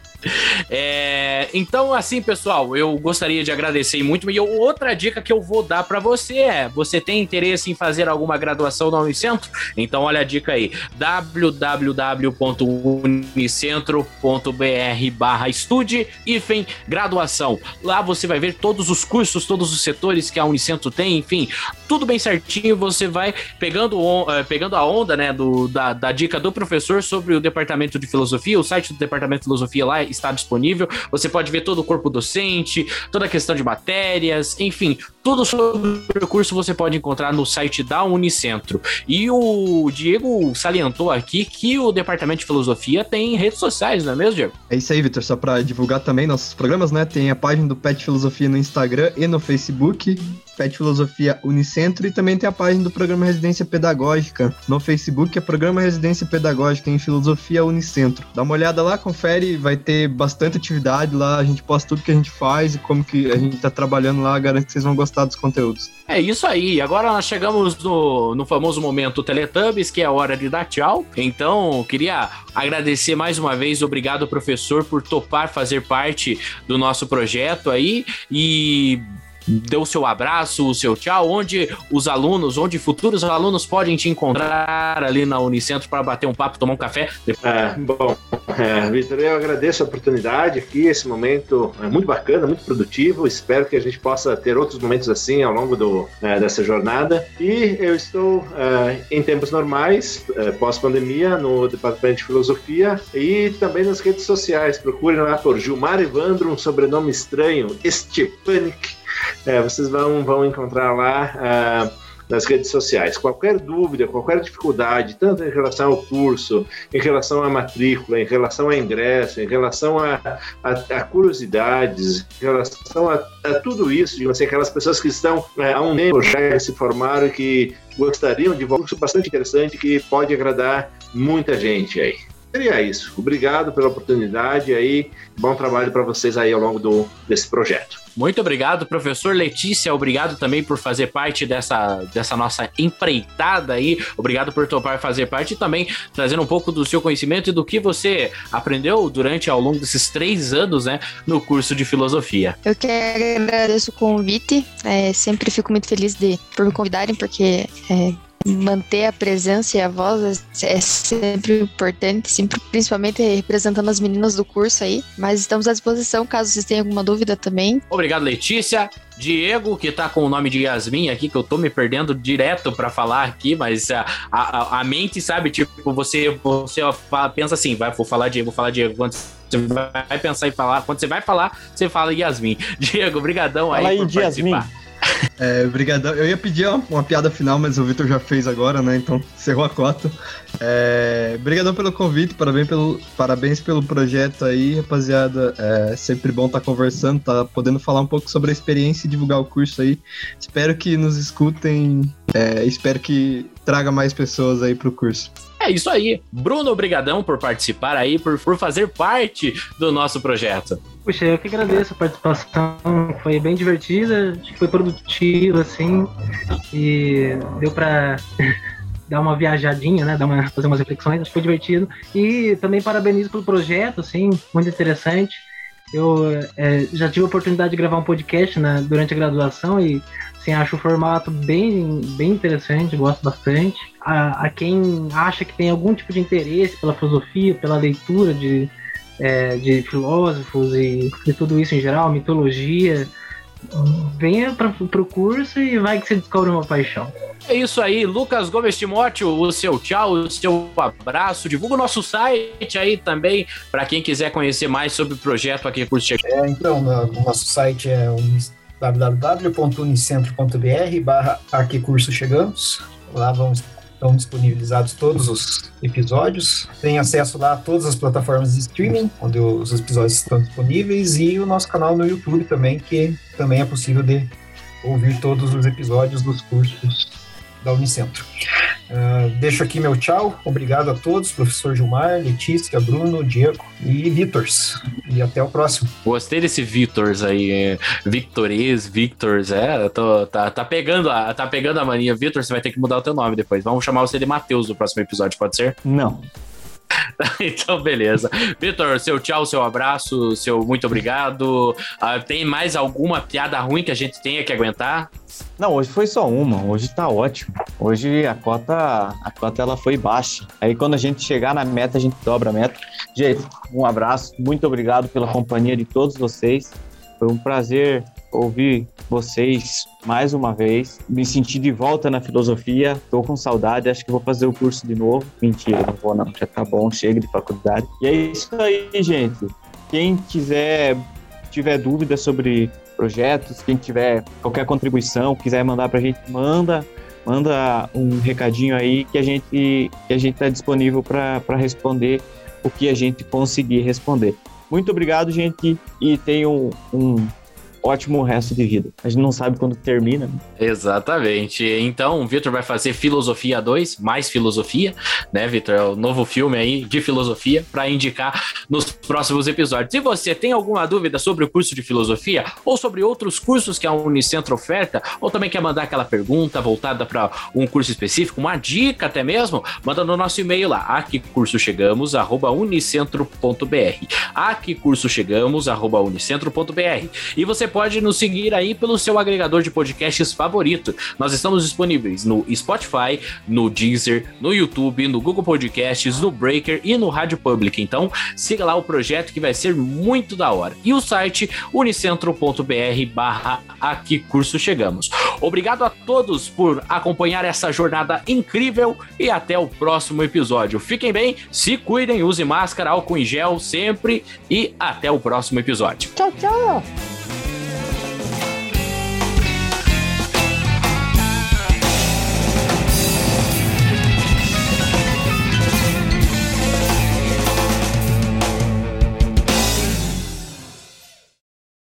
É, então, assim, pessoal, eu gostaria de agradecer muito. E outra dica que eu vou dar para você é: você tem interesse em fazer alguma graduação no Unicentro? Então, olha a dica aí: www.unicentro.br/barra estude hífen graduação. Lá você vai ver todos os cursos, todos os setores que a Unicentro tem, enfim, tudo bem certinho. Você vai pegando, eh, pegando a onda, né, do, da, da dica do professor sobre o departamento de filosofia. O site do departamento de filosofia lá está disponível. Você pode ver todo o corpo docente, toda a questão de matérias, enfim, tudo sobre o curso você pode encontrar no site da Unicentro. E o Diego salientou aqui que o departamento de filosofia tem redes sociais, não é mesmo, Diego?
É isso aí, Vitor. Só para divulgar também nossos programas, né? Tem a página do Pet Filosofia no Instagram e no Facebook. Pet Filosofia Unicentro e também tem a página do programa Residência Pedagógica no Facebook, é Programa Residência Pedagógica em Filosofia Unicentro. Dá uma olhada lá, confere, vai ter bastante atividade lá, a gente posta tudo que a gente faz e como que a gente tá trabalhando lá, garanto que vocês vão gostar dos conteúdos.
É isso aí, agora nós chegamos no, no famoso momento Teletubbies, que é a hora de dar tchau. Então, queria agradecer mais uma vez, obrigado professor por topar fazer parte do nosso projeto aí e dê o seu abraço, o seu tchau, onde os alunos, onde futuros alunos podem te encontrar ali na Unicentro para bater um papo, tomar um café.
É, bom, é, Vitor, eu agradeço a oportunidade aqui, esse momento é muito bacana, muito produtivo, espero que a gente possa ter outros momentos assim ao longo do, é, dessa jornada. E eu estou é, em tempos normais, é, pós-pandemia, no Departamento de Filosofia e também nas redes sociais. Procurem lá por Gilmar Evandro, um sobrenome estranho, Stepanik é, vocês vão, vão encontrar lá uh, nas redes sociais. Qualquer dúvida, qualquer dificuldade, tanto em relação ao curso, em relação à matrícula, em relação ao ingresso, em relação a, a, a curiosidades, em relação a, a, tudo isso, de você, aquelas pessoas que estão é, há um tempo já se formaram e que gostariam de um curso bastante interessante que pode agradar muita gente aí. Seria isso. Obrigado pela oportunidade aí. Bom trabalho para vocês aí ao longo do, desse projeto.
Muito obrigado, professor Letícia. Obrigado também por fazer parte dessa, dessa nossa empreitada aí. Obrigado por topar fazer parte e também trazendo um pouco do seu conhecimento e do que você aprendeu durante ao longo desses três anos, né, no curso de filosofia.
Eu que agradeço o convite. É, sempre fico muito feliz de por me convidarem, porque é, manter a presença e a voz é sempre importante, sempre, principalmente representando as meninas do curso aí. Mas estamos à disposição caso vocês tenham alguma dúvida também.
Obrigado, Letícia. Diego, que tá com o nome de Yasmin aqui, que eu tô me perdendo direto para falar aqui, mas a, a, a, mente, sabe, tipo, você, você pensa assim, vai, vou falar Diego, vou falar Diego, quando você vai pensar em falar, quando você vai falar, você fala Yasmin. Diego, brigadão aí,
aí por Yasmin. participar.
É. Eu ia pedir uma, uma, piada final, mas o Vitor já fez agora, né? Então, cerrou a cota. É, pelo convite, parabéns pelo, parabéns pelo projeto aí, rapaziada. É sempre bom estar tá conversando, tá podendo falar um pouco sobre a experiência e divulgar o curso aí. Espero que nos escutem, é, espero que traga mais pessoas aí pro curso.
É isso aí. Bruno, obrigadão por participar aí, por, por fazer parte do nosso projeto.
Puxa, eu que agradeço a participação, foi bem divertida, foi produtiva, assim, e deu pra dar uma viajadinha, né, dar uma, fazer umas reflexões, acho que foi divertido. E também parabenizo pelo projeto, assim, muito interessante. Eu é, já tive a oportunidade de gravar um podcast né, durante a graduação e assim, acho o formato bem, bem interessante, gosto bastante. A, a quem acha que tem algum tipo de interesse pela filosofia, pela leitura de, é, de filósofos e de tudo isso em geral, mitologia, venha para o curso e vai que você descobre uma paixão.
É isso aí, Lucas Gomes Timóteo, o seu tchau, o seu abraço. Divulga o nosso site aí também, para quem quiser conhecer mais sobre o projeto aqui Curso
Chegamos. É, então, o nosso site é www.unicentro.br barra Aqui Curso Chegamos. Lá vamos estão disponibilizados todos os episódios. Tem acesso lá a todas as plataformas de streaming, onde os episódios estão disponíveis, e o nosso canal no YouTube também, que também é possível de ouvir todos os episódios dos cursos da Unicentro. Uh, deixo aqui meu tchau. Obrigado a todos, professor Gilmar, Letícia, Bruno, Diego e Vitors. E até o próximo.
Gostei desse Vitors aí. É, Victores, Victors, é. Tô, tá, tá, pegando a, tá pegando a mania. Vitor, você vai ter que mudar o teu nome depois. Vamos chamar você de Matheus no próximo episódio, pode ser?
Não.
então, beleza. Vitor, seu tchau, seu abraço, seu muito obrigado. Uh, tem mais alguma piada ruim que a gente tenha que aguentar?
Não, hoje foi só uma. Hoje tá ótimo. Hoje a cota, a cota ela foi baixa. Aí quando a gente chegar na meta, a gente dobra a meta. Gente, um abraço. Muito obrigado pela companhia de todos vocês. Foi um prazer ouvir vocês mais uma vez, me sentir de volta na filosofia, tô com saudade, acho que vou fazer o curso de novo. Mentira, não vou não, já tá bom, chega de faculdade. E é isso aí, gente. Quem quiser, tiver dúvidas sobre projetos, quem tiver qualquer contribuição, quiser mandar pra gente, manda, manda um recadinho aí que a gente que a gente tá disponível para responder o que a gente conseguir responder. Muito obrigado, gente, e tenham um ótimo resto de vida. A gente não sabe quando termina. Né?
Exatamente. Então, o Victor vai fazer Filosofia 2, mais filosofia, né, Victor? É o novo filme aí de filosofia para indicar nos próximos episódios. Se você tem alguma dúvida sobre o curso de filosofia ou sobre outros cursos que a Unicentro oferta, ou também quer mandar aquela pergunta voltada para um curso específico, uma dica até mesmo, manda no nosso e-mail lá, aqui curso chegamos unicentro.br. Aqui curso chegamos unicentro.br. E você pode nos seguir aí pelo seu agregador de podcasts favorito. Nós estamos disponíveis no Spotify, no Deezer, no YouTube, no Google Podcasts, no Breaker e no Rádio Public. Então, siga lá o projeto que vai ser muito da hora. E o site unicentro.br barra aqui curso chegamos. Obrigado a todos por acompanhar essa jornada incrível e até o próximo episódio. Fiquem bem, se cuidem, use máscara, álcool em gel sempre e até o próximo episódio.
Tchau, tchau!